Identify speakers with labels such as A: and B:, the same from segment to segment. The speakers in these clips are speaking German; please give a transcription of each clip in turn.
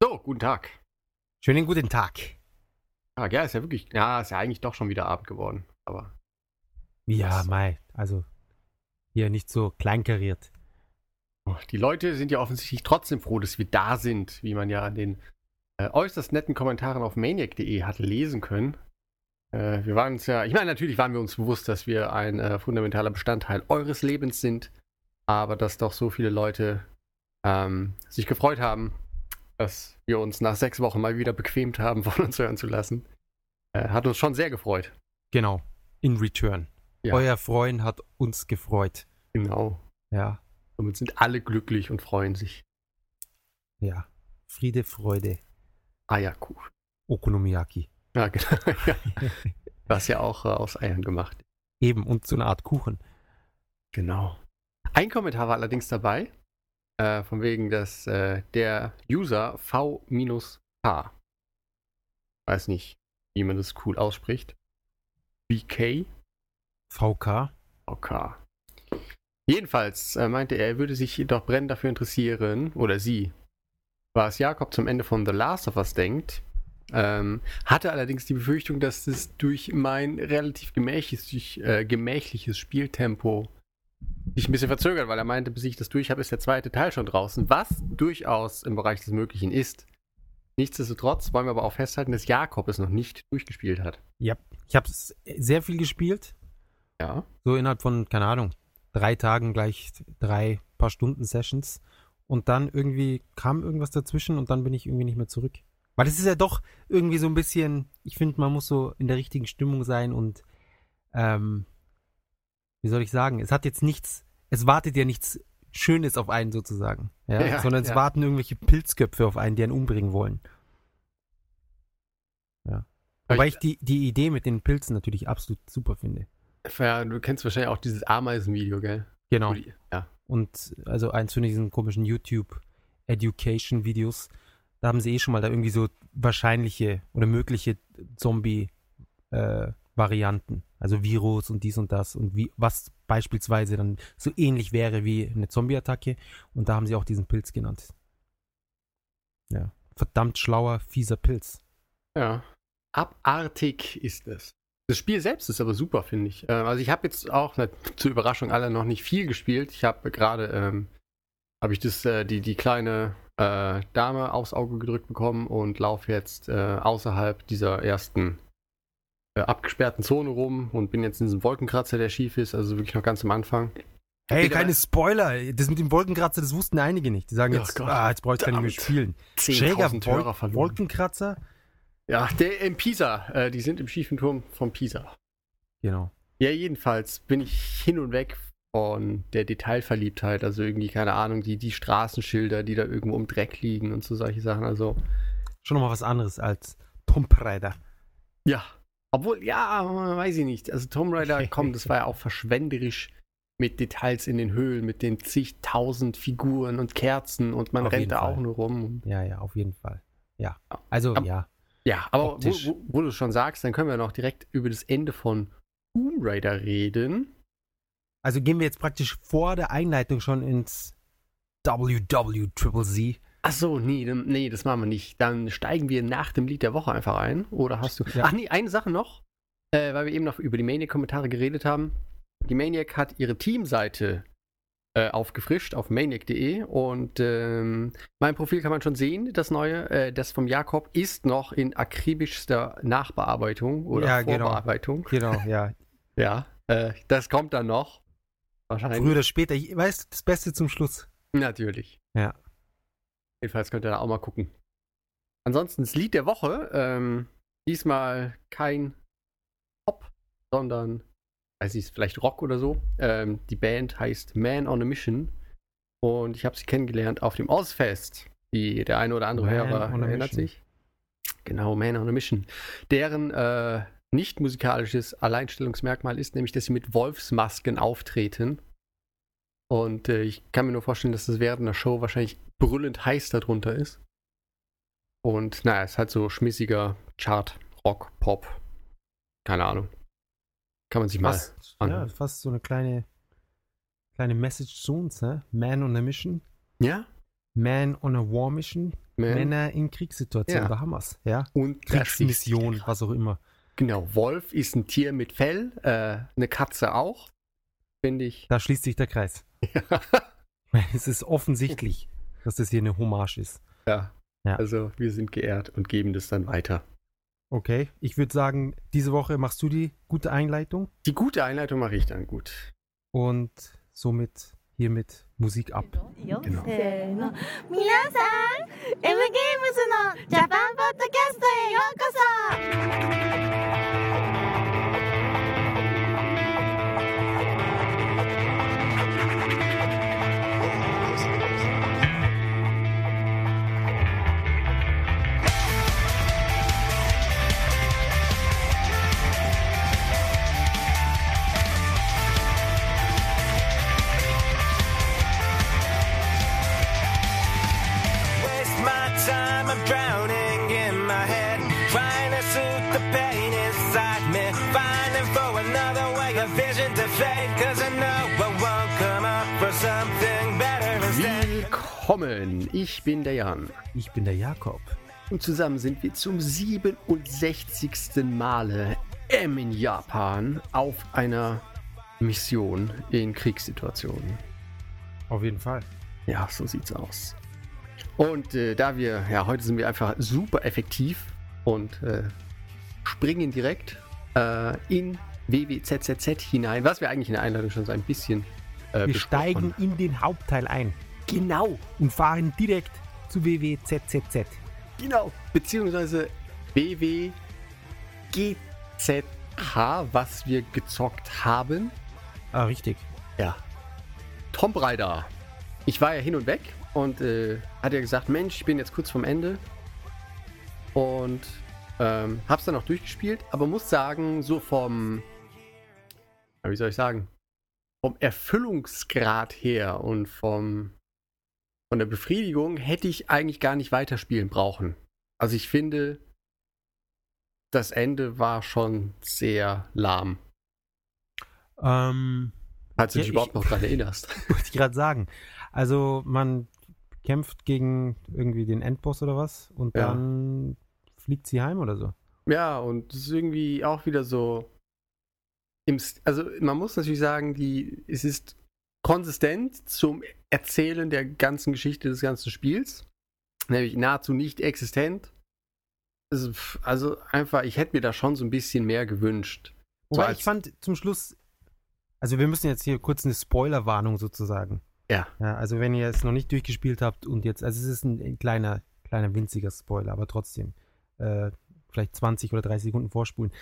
A: So, guten Tag.
B: Schönen guten Tag.
A: Tag. Ja, ist ja wirklich, ja, ist ja eigentlich doch schon wieder Abend geworden. Aber
B: Ja? Mai, also hier nicht so kleinkariert.
A: oh, die Leute sind ja offensichtlich trotzdem froh, dass wir da sind, wie man ja an den äh, äußerst netten Kommentaren auf maniac.de hat lesen können. Äh, wir waren uns ja, ich meine, natürlich waren wir uns bewusst, dass wir ein äh, fundamentaler Bestandteil eures Lebens sind, aber dass doch so viele Leute ähm, sich gefreut haben, dass wir uns nach sechs Wochen mal wieder bequemt haben, von uns hören zu lassen. Äh, hat uns schon sehr gefreut.
B: Genau, in return.
A: Ja.
B: Euer Freund hat uns gefreut.
A: Genau.
B: Ja,
A: Somit sind alle glücklich und freuen sich.
B: ja. Friede, Freude,
A: Eierkuchen.
B: Okonomiyaki.
A: Ja, genau. Ja. Das ja auch äh, aus Eiern gemacht.
B: Eben, und so eine Art Kuchen.
A: Genau. Ein Kommentar war allerdings dabei, äh, von wegen, dass äh, der User V-H, weiß nicht, wie man das cool ausspricht, BK,
B: VK.
A: Okay. Jedenfalls äh, meinte er, er würde sich jedoch brennend dafür interessieren, oder sie, was Jakob zum Ende von The Last of Us denkt. Ähm, hatte allerdings die Befürchtung, dass es durch mein relativ gemächliches, äh, gemächliches Spieltempo sich ein bisschen verzögert, weil er meinte, bis ich das durch habe, ist der zweite Teil schon draußen, was durchaus im Bereich des Möglichen ist. Nichtsdestotrotz wollen wir aber auch festhalten, dass Jakob es noch nicht durchgespielt hat.
B: Ja, ich habe sehr viel gespielt.
A: Ja.
B: So innerhalb von, keine Ahnung, drei Tagen gleich drei paar Stunden Sessions. Und dann irgendwie kam irgendwas dazwischen und dann bin ich irgendwie nicht mehr zurück. Weil es ist ja doch irgendwie so ein bisschen, ich finde, man muss so in der richtigen Stimmung sein und ähm, wie soll ich sagen, es hat jetzt nichts, es wartet ja nichts Schönes auf einen sozusagen. Ja,
A: Ja,
B: sondern es
A: ja.
B: warten irgendwelche Pilzköpfe auf einen, die einen umbringen wollen. Ja. Wobei ich die, die Idee mit den Pilzen natürlich absolut super finde.
A: Ja, du kennst wahrscheinlich auch dieses Ameisenvideo, gell?
B: Genau.
A: Die- Ja.
B: Und also eins von diesen komischen YouTube-Education-Videos, da haben sie eh schon mal da irgendwie so wahrscheinliche oder mögliche Zombie-Varianten. also Virus und dies und das und wie, was beispielsweise dann so ähnlich wäre wie eine Zombie-Attacke. Und da haben sie auch diesen Pilz genannt. Ja. Verdammt schlauer, fieser Pilz.
A: Ja. Abartig ist es. Das Spiel selbst ist aber super, finde ich. Äh, also ich habe jetzt auch ne, zur Überraschung aller noch nicht viel gespielt. Ich habe gerade ähm, habe ich das äh, die die kleine äh, Dame aufs Auge gedrückt bekommen und laufe jetzt äh, außerhalb dieser ersten äh, abgesperrten Zone rum und bin jetzt in diesem Wolkenkratzer, der schief ist, also wirklich noch ganz am Anfang.
B: Hey,
A: Bitte,
B: keine? Spoiler. Das mit dem Wolkenkratzer, das wussten einige nicht. Die sagen
A: Oh
B: jetzt,
A: Gott.
B: ah, jetzt brauche ich gar nicht mehr spielen. Schräger
A: 10.000
B: Wol. Wolkenkratzer?
A: Ja, der in Pisa. Äh, die sind im schiefen Turm von Pisa.
B: Genau.
A: Ja, jedenfalls bin ich hin und weg von der Detailverliebtheit. Also irgendwie, keine Ahnung, die, die Straßenschilder, die da irgendwo im Dreck liegen und so solche Sachen. Also,
B: Schon nochmal was anderes als Tomb Raider.
A: ja. Obwohl, ja, weiß ich nicht. Also Tomb Raider, komm, das war ja auch verschwenderisch mit Details in den Höhlen, mit den zigtausend Figuren und Kerzen und man
B: Auf
A: rennt da
B: Fall.
A: auch nur rum.
B: Ja, ja, auf jeden Fall. Ja. Also,
A: Aber-
B: ja.
A: ja, aber wo,
B: Optisch.
A: wo, wo du schon sagst, dann können wir noch direkt über das Ende von Tomb Raider reden.
B: Also gehen wir jetzt praktisch vor der Einleitung schon ins WWZZZ.
A: Ach so, nee, nee, das machen wir nicht. Dann steigen wir nach dem Lied der Woche einfach ein. Oder hast du.
B: Ja.
A: Ach nee, eine Sache noch, äh, weil wir eben noch über die Maniac-Kommentare geredet haben. Die Maniac hat ihre Teamseite äh, aufgefrischt auf maniac.de und ähm, mein Profil kann man schon sehen, das neue. Äh, das vom Jakob ist noch in akribischster Nachbearbeitung oder
B: Ja, genau.
A: Vorbearbeitung.
B: Genau, ja.
A: Ja, äh, das kommt dann noch. Wahrscheinlich.
B: Früher oder später. Ich weiß, das Beste zum Schluss.
A: Natürlich.
B: Ja.
A: Jedenfalls könnt ihr da auch mal gucken. Ansonsten das Lied der Woche. Ähm, diesmal kein Pop, sondern, weiß ich, vielleicht Rock oder so. Ähm, die Band heißt Man on a Mission. Und ich habe sie kennengelernt auf dem Ozfest. Die, der eine oder andere
B: Man
A: Hörer erinnert sich. Genau, Man on a Mission. Deren äh, nicht musikalisches Alleinstellungsmerkmal ist nämlich, dass sie mit Wolfsmasken auftreten. Und äh, ich kann mir nur vorstellen, dass das während der Show wahrscheinlich brüllend heiß darunter ist. Und naja, es ist halt so schmissiger Chart, Rock, Pop. Keine Ahnung. Kann man sich mal.
B: Fast,
A: anhören.
B: ja, fast so eine kleine, kleine Message zu uns, ne? Man on a Mission.
A: Ja?
B: Man on a War Mission.
A: Man.
B: Männer in Kriegssituationen,
A: Ja.
B: da haben wir's. Ja?
A: Und
B: Kriegsmission, was auch immer.
A: Genau, Wolf ist ein Tier mit Fell, äh, eine Katze auch. Finde ich.
B: Da schließt sich der Kreis. Es ist offensichtlich, dass das hier eine Hommage ist.
A: ja.
B: Ja.
A: Also wir sind geehrt und geben das dann weiter.
B: Okay, ich würde sagen, diese Woche machst du die gute Einleitung
A: Die gute Einleitung mache ich dann gut.
B: und somit hiermit Musik ab.
C: よ、
A: genau.
C: せー
A: Willkommen, ich bin der Jan.
B: Ich bin der Jakob.
A: Und zusammen sind wir zum 67. Male M in Japan auf einer Mission in Kriegssituationen.
B: Auf jeden Fall.
A: Ja, so sieht's aus. Und äh, da wir, ja, heute sind wir einfach super effektiv und äh, springen direkt äh, in WWZZZ hinein, was wir eigentlich in der Einladung schon so ein bisschen äh,
B: Wir steigen in den Hauptteil ein
A: Genau,
B: und fahren direkt zu WWZZZ.
A: genau. Beziehungsweise BWGZH, was wir gezockt haben.
B: Ah, richtig.
A: Ja. Tomb Raider. Ich war ja hin und weg und äh, hat ja gesagt, Mensch, ich bin jetzt kurz vorm Ende. Und ähm, hab's dann auch durchgespielt, aber muss sagen, so vom, wie soll ich sagen, vom Erfüllungsgrad her und vom von der Befriedigung hätte ich eigentlich gar nicht weiterspielen brauchen. Also ich finde, das Ende war schon sehr lahm.
B: Ähm,
A: Falls du
B: Ja,
A: dich
B: ich-
A: überhaupt noch dran erinnerst.
B: wollte ich gerade sagen. Also man kämpft gegen irgendwie den Endboss oder was und
A: Ja.
B: dann fliegt sie heim oder so.
A: Ja, und es ist irgendwie auch wieder so. Im, also man muss natürlich sagen, die, es ist konsistent zum Erzählen der ganzen Geschichte des ganzen Spiels. Nämlich nahezu nicht existent. Also, einfach, ich hätte mir da schon so ein bisschen mehr gewünscht. So
B: Wobei
A: als-
B: ich fand zum Schluss, also wir müssen jetzt hier kurz eine Spoilerwarnung sozusagen.
A: Ja.
B: ja. Also wenn ihr es noch nicht durchgespielt habt und jetzt, also es ist ein, ein kleiner, kleiner winziger Spoiler, aber trotzdem, äh, vielleicht 20 oder 30 Sekunden vorspulen.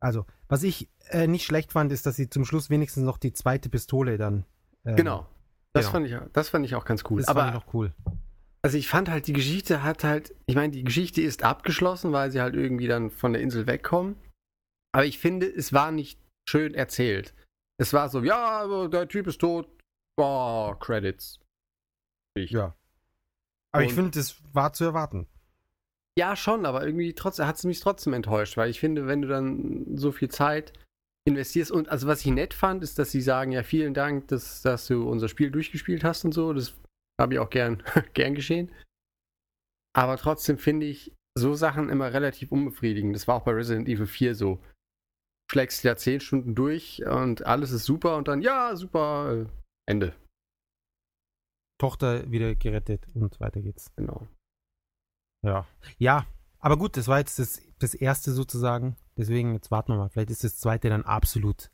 B: Also, was ich äh, nicht schlecht fand, ist, dass sie zum Schluss wenigstens noch die zweite Pistole dann. ähm,
A: Genau. Das,
B: genau.
A: fand ich, das fand ich auch ganz cool.
B: Das
A: Aber
B: fand ich noch cool.
A: Also ich fand halt, die Geschichte hat halt, ich meine, die Geschichte ist abgeschlossen, weil sie halt irgendwie dann von der Insel wegkommen. Aber ich finde, es war nicht schön erzählt. Es war so, ja, aber der Typ ist tot. Boah, Credits. Ich.
B: Ja. Aber ich
A: Und-
B: finde, das war zu erwarten.
A: Ja, schon, aber irgendwie trotzdem hat es mich trotzdem enttäuscht, weil ich finde, wenn du dann so viel Zeit investierst und also was ich nett fand, ist, dass sie sagen, ja, vielen Dank, dass, dass du unser Spiel durchgespielt hast und so. Das habe ich auch gern, gern geschehen. Aber trotzdem finde ich so Sachen immer relativ unbefriedigend. Das war auch bei Resident Evil 4 so. Schlägst ja 10 Stunden durch und alles ist super und dann, ja, super, äh, Ende.
B: Tochter wieder gerettet und weiter geht's.
A: Genau.
B: Ja. Ja, aber gut, das war jetzt das, das erste sozusagen. Deswegen, jetzt warten wir mal. Vielleicht ist das zweite dann absolut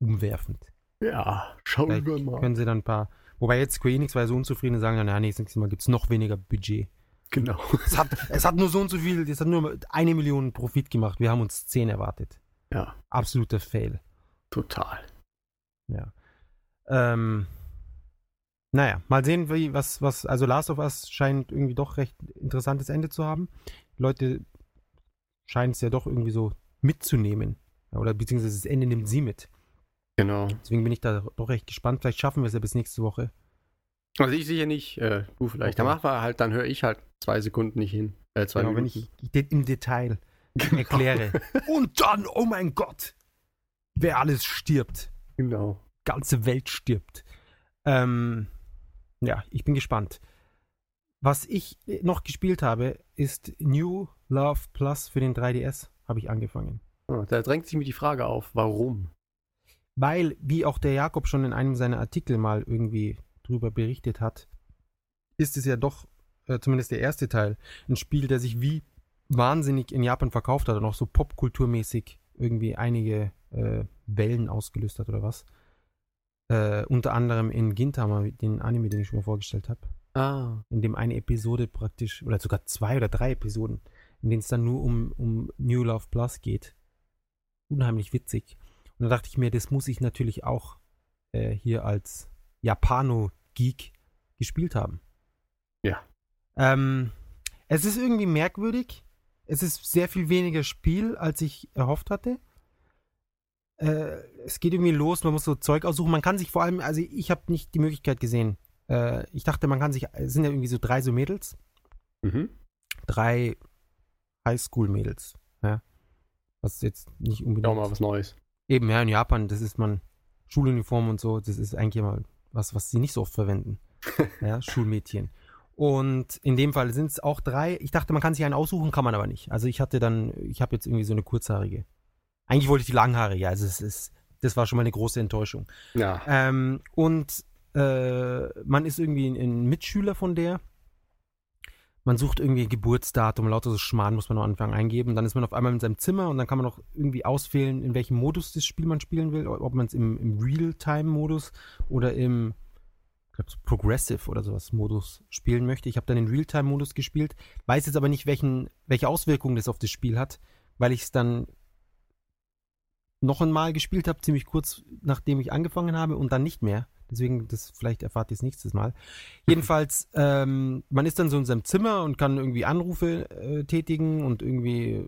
B: umwerfend.
A: Ja, schauen
B: Vielleicht
A: wir mal.
B: können sie dann ein paar. Wobei jetzt Square Enix war ja so unzufrieden und sagen dann, ja, nee, das nächste Mal gibt es noch weniger Budget.
A: Genau.
B: Es hat, es hat nur so und so viel, es hat nur eine Million Profit gemacht. Wir haben uns zehn erwartet.
A: Ja,
B: Absoluter Fail.
A: total.
B: Ja. Ähm, naja, mal sehen, wie, was, was, also Last of Us scheint irgendwie doch recht interessantes Ende zu haben. Leute scheinen es ja doch irgendwie so mitzunehmen. Oder beziehungsweise das Ende nimmt sie mit.
A: Genau.
B: Deswegen bin ich da doch recht gespannt. Vielleicht schaffen wir es ja bis nächste Woche.
A: Also ich sicher nicht, äh, du vielleicht.
B: Okay.
A: Dann machen wir halt, dann höre ich halt zwei Sekunden nicht hin. Äh, zwei
B: Genau, wenn
A: Minuten.
B: ich de- im Detail
A: Genau.
B: erkläre. Und dann, oh mein Gott, wer alles stirbt.
A: Genau.
B: Ganze Welt stirbt. Ähm, ja, ich bin gespannt. Was ich noch gespielt habe, ist New Love Plus für den 3DS. Habe ich angefangen.
A: Oh, da drängt sich mir die Frage auf, warum?
B: Weil, wie auch der Jakob schon in einem seiner Artikel mal irgendwie drüber berichtet hat, ist es ja doch, äh, zumindest der erste Teil, ein Spiel, der sich wie wahnsinnig in Japan verkauft hat und auch so popkulturmäßig irgendwie einige äh, Wellen ausgelöst hat oder was. Äh, unter anderem in Gintama, den Anime, den ich schon mal vorgestellt habe.
A: Ah.
B: In dem eine Episode praktisch, oder sogar zwei oder drei Episoden, in denen es dann nur um, um New Love Plus geht. Unheimlich witzig. Und da dachte ich mir, das muss ich natürlich auch äh, hier als Japano-Geek gespielt haben.
A: Ja.
B: Ähm, es ist irgendwie merkwürdig. Es ist sehr viel weniger Spiel, als ich erhofft hatte. Äh, es geht irgendwie los, man muss so Zeug aussuchen. Man kann sich vor allem, also ich habe nicht die Möglichkeit gesehen. Äh, ich dachte, man kann sich, es sind ja irgendwie so drei so Mädels,
A: Mhm.
B: drei Highschool-Mädels. Ja. Was jetzt nicht unbedingt.
A: Ja, mal was Neues.
B: Eben, ja, in Japan, das ist man Schuluniform und so, das ist eigentlich immer was, was sie nicht so oft verwenden. ja, Schulmädchen. Und in dem Fall sind es auch drei. Ich dachte, man kann sich einen aussuchen, kann man aber nicht. Also ich hatte dann, ich habe jetzt irgendwie so eine kurzhaarige. Eigentlich wollte ich die langhaarige, also es ist, das war schon mal eine große Enttäuschung.
A: Ja.
B: Ähm, und äh, man ist irgendwie ein, ein Mitschüler von der. Man sucht irgendwie Geburtsdatum, lauter so Schmarrn muss man am Anfang eingeben. Dann ist man auf einmal in seinem Zimmer und dann kann man noch irgendwie auswählen, in welchem Modus das Spiel man spielen will. Ob man es im, im Real-Time-Modus oder im glaube, so Progressive oder sowas Modus spielen möchte. Ich habe dann den Realtime-Modus gespielt, weiß jetzt aber nicht, welchen, welche Auswirkungen das auf das Spiel hat, weil ich es dann noch einmal gespielt habe, ziemlich kurz nachdem ich angefangen habe und dann nicht mehr. Deswegen, das vielleicht erfahrt ihr es nächstes Mal. Jedenfalls, ähm, man ist dann so in seinem Zimmer und kann irgendwie Anrufe äh, tätigen und irgendwie,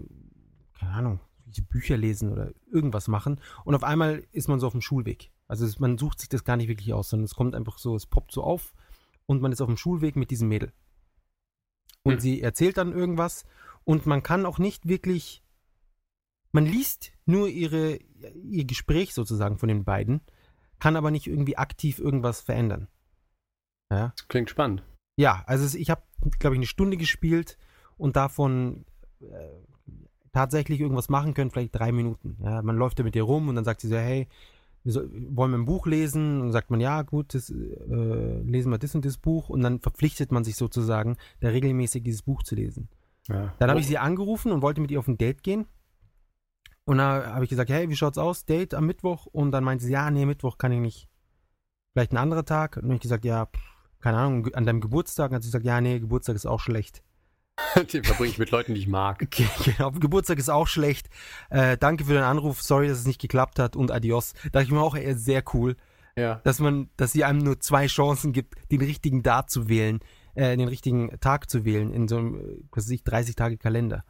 B: keine Ahnung, Bücher lesen oder irgendwas machen. Und auf einmal ist man so auf dem Schulweg. Also es, man sucht sich das gar nicht wirklich aus, sondern es kommt einfach so, es poppt so auf und man ist auf dem Schulweg mit diesem Mädel. Und
A: Hm.
B: sie erzählt dann irgendwas und man kann auch nicht wirklich, man liest nur ihre, ihr Gespräch sozusagen von den beiden, kann aber nicht irgendwie aktiv irgendwas verändern. Ja,
A: Das klingt spannend.
B: ja also ich habe, glaube ich, eine Stunde gespielt und davon äh, tatsächlich irgendwas machen können, vielleicht drei Minuten. Ja, man läuft da mit ihr rum und dann sagt sie so, hey, wir wollen wir ein Buch lesen? Und dann sagt man, ja, gut, das, äh, lesen wir das und das Buch und dann verpflichtet man sich sozusagen, da regelmäßig dieses Buch zu lesen.
A: Ja.
B: Dann habe ich sie angerufen und wollte mit ihr auf ein Date gehen. Und da habe ich gesagt, hey, wie schaut's aus? Date am Mittwoch? Und dann meinte sie, ja, nee, Mittwoch kann ich nicht. Vielleicht ein anderer Tag. Und dann habe ich gesagt, ja, pff, keine Ahnung, an deinem Geburtstag. Und dann hat sie gesagt, ja, nee, Geburtstag ist auch schlecht.
A: Den verbringe ich mit Leuten, die ich mag.
B: Okay, genau, Geburtstag ist auch schlecht. Äh, danke für den Anruf, sorry, dass es nicht geklappt hat und adios. Da dachte ich mir auch eher sehr cool,
A: Ja.
B: dass man, dass sie einem nur zwei Chancen gibt, den richtigen Date zu wählen, äh, den richtigen Tag zu wählen in so einem, was weiß ich, 30 Tage Kalender.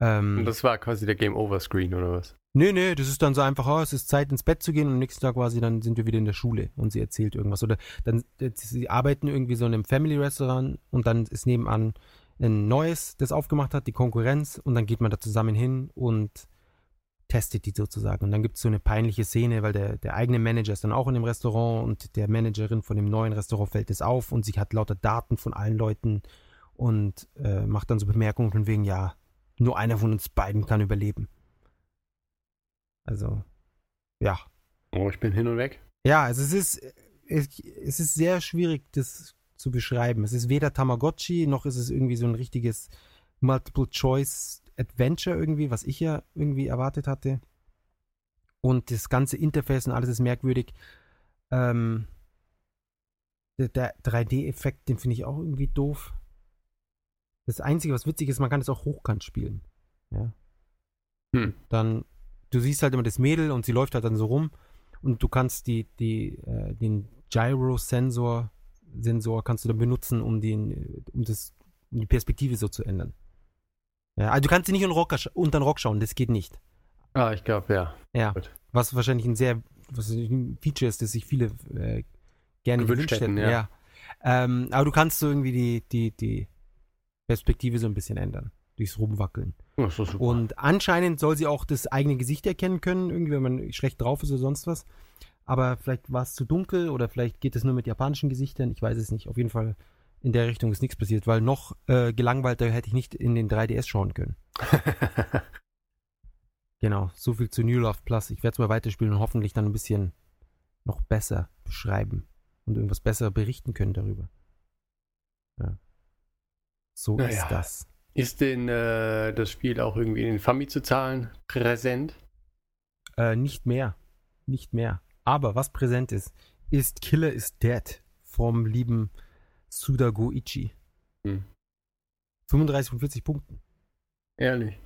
B: Ähm,
A: Und das war quasi der Game Over Screen oder was?
B: Nee, nee, das ist dann so einfach, oh, es ist Zeit ins Bett zu gehen und am nächsten Tag quasi, dann sind wir wieder in der Schule und sie erzählt irgendwas. Oder dann, sie arbeiten irgendwie so in einem Family-Restaurant und dann ist nebenan ein neues, das aufgemacht hat, die Konkurrenz und dann geht man da zusammen hin und testet die sozusagen. Und dann gibt es so eine peinliche Szene, weil der, der eigene Manager ist dann auch in dem Restaurant und der Managerin von dem neuen Restaurant fällt es auf und sie hat lauter Daten von allen Leuten und äh, macht dann so Bemerkungen von wegen, ja, nur einer von uns beiden kann überleben. Also, ja.
A: Oh, ich bin hin und weg.
B: Ja, also es ist, es, es ist sehr schwierig, das zu beschreiben. Es ist weder Tamagotchi, noch ist es irgendwie so ein richtiges Multiple-Choice-Adventure irgendwie, was ich ja irgendwie erwartet hatte. Und das ganze Interface und alles ist merkwürdig. Ähm, der, der 3D-Effekt, den finde ich auch irgendwie doof. Das Einzige, was witzig ist, man kann es auch hochkant spielen. Ja.
A: Hm.
B: Dann, du siehst halt immer das Mädel und sie läuft halt dann so rum und du kannst die, die, äh, den Gyro-Sensor Sensor kannst du dann benutzen, um den, um das, um die Perspektive so zu ändern. Ja, also du kannst sie nicht unter den Rock, schauen, das geht nicht.
A: Ah, ich glaube, ja.
B: Ja.
A: Gut.
B: Was wahrscheinlich ein sehr was ein Feature ist, das sich viele äh, gerne
A: Gewünscht hätten,
B: hätten.
A: ja.
B: Ähm, aber du kannst so irgendwie die, die, die Perspektive so ein bisschen ändern. Durchs Rumwackeln.
A: Doch super.
B: Und anscheinend soll sie auch das eigene Gesicht erkennen können, irgendwie, wenn man schlecht drauf ist oder sonst was. Aber vielleicht war es zu dunkel oder vielleicht geht es nur mit japanischen Gesichtern. Ich weiß es nicht. Auf jeden Fall in der Richtung ist nichts passiert, weil noch äh, gelangweilter hätte ich nicht in den 3DS schauen können. Genau, so viel zu New Love Plus. Ich werde es mal weiterspielen und hoffentlich dann ein bisschen noch besser beschreiben und irgendwas besser berichten können darüber. Ja. So
A: Naja.
B: ist das.
A: Ist denn äh, das Spiel auch irgendwie in den Famitsu-Zahlen präsent?
B: Äh, nicht mehr. Nicht mehr. Aber was präsent ist, ist Killer is Dead vom lieben Suda Goichi.
A: Hm.
B: 35 von 40 Punkten.
A: Ehrlich.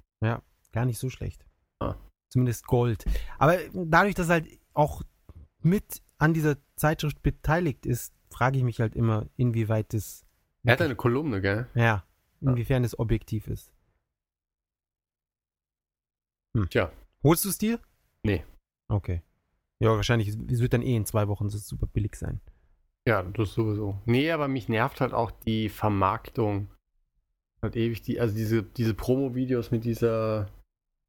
B: Gar nicht so schlecht.
A: Ah.
B: Zumindest Gold. Aber dadurch, dass er halt auch mit an dieser Zeitschrift beteiligt ist, frage ich mich halt immer, inwieweit das,
A: Er hat eine Kolumne, gell?
B: ja, inwiefern es objektiv ist. Hm.
A: Tja.
B: Holst du es dir?
A: Nee.
B: Okay. Ja, wahrscheinlich. Es wird dann eh in zwei Wochen so super billig sein.
A: Ja, das sowieso. Nee, aber mich nervt halt auch die Vermarktung. Halt ewig die, also diese, diese Promo-Videos mit dieser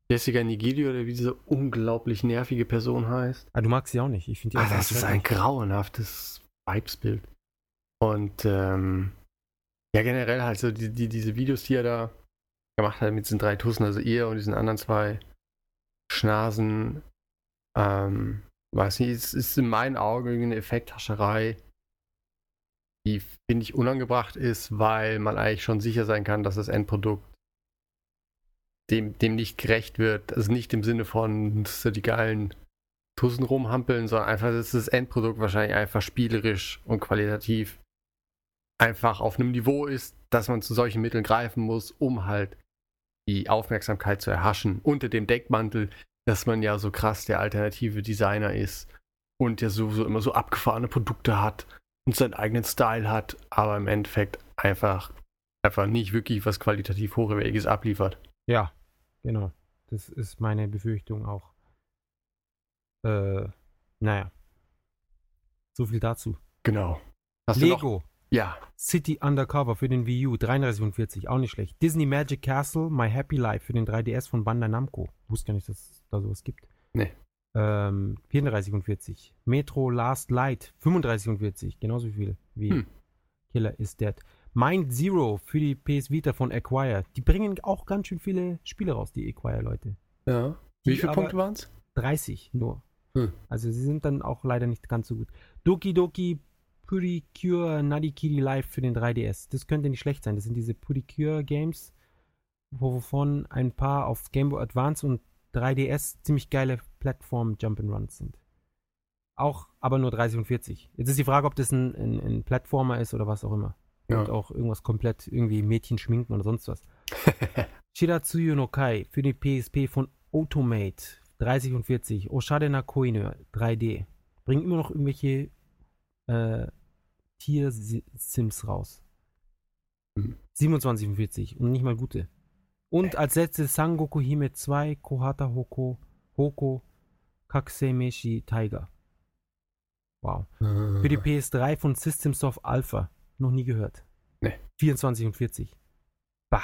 A: Jessica Nigiri oder wie diese unglaublich nervige Person heißt.
B: Ah, du magst sie auch nicht. Ich finde die
A: Ah,
B: auch
A: das
B: ganz
A: ist ein grauenhaftes Vibesbild. Und ähm, ja, generell halt so die, die, diese Videos, die er da gemacht hat mit diesen drei Tussen, also ihr und diesen anderen zwei Schnasen, ähm, weiß nicht, es ist in meinen Augen eine Effekthascherei, die, finde ich, unangebracht ist, weil man eigentlich schon sicher sein kann, dass das Endprodukt dem, dem nicht gerecht wird. Also nicht im Sinne von so die geilen Tussen rumhampeln, sondern einfach, dass das Endprodukt wahrscheinlich einfach spielerisch und qualitativ einfach auf einem Niveau ist, dass man zu solchen Mitteln greifen muss, um halt die Aufmerksamkeit zu erhaschen. Unter dem Deckmantel, dass man ja so krass der alternative Designer ist und ja sowieso immer so abgefahrene Produkte hat und seinen eigenen Style hat, aber im Endeffekt einfach, einfach nicht wirklich was qualitativ Hochwertiges abliefert.
B: Ja, genau. Das ist meine Befürchtung auch. Äh, naja. So viel dazu.
A: Genau. Hast?
B: Lego.
A: Ja.
B: City Undercover für den Wii U, 33 von 40, auch nicht schlecht. Disney Magic Castle, My Happy Life für den 3DS von Bandai Namco. Wusste gar nicht, dass es da sowas gibt.
A: Nee.
B: Ähm, 34 von 40. Metro Last Light, 35 von 40, genauso viel wie
A: Hm.
B: Killer is Dead. Mind Zero für die PS Vita von Acquire. Die bringen auch ganz schön viele Spiele raus, die Acquire-Leute.
A: Ja. Wie viele Punkte waren es?
B: 30 nur.
A: Hm.
B: Also sie sind dann auch leider nicht ganz so gut. Doki Doki Puricure Nadikiri Live für den 3DS. Das könnte nicht schlecht sein. Das sind diese Puricure Games, wovon ein paar auf Game Boy Advance und 3DS ziemlich geile Plattform Jump'n'Runs sind. Auch aber nur 30 und 40. Jetzt ist die Frage, ob das ein, ein, ein Plattformer ist oder was auch immer.
A: Ja.
B: Und auch irgendwas komplett irgendwie Mädchen schminken oder sonst was. Shiratsuyu no Kai für die PSP von Automate 30 und 40. Oshade na Koine 3D. Bringen immer noch irgendwelche äh, Tier-Sims raus.
A: Mhm.
B: 27 und 40 und nicht mal gute. Und als letztes Sangoku Hime 2 Kohata Hoko Hoko Kaksemeshi Tiger. Wow. Für die PS3 von Systemsoft Alpha. Noch nie gehört.
A: Nee.
B: 24 und 40. Bah.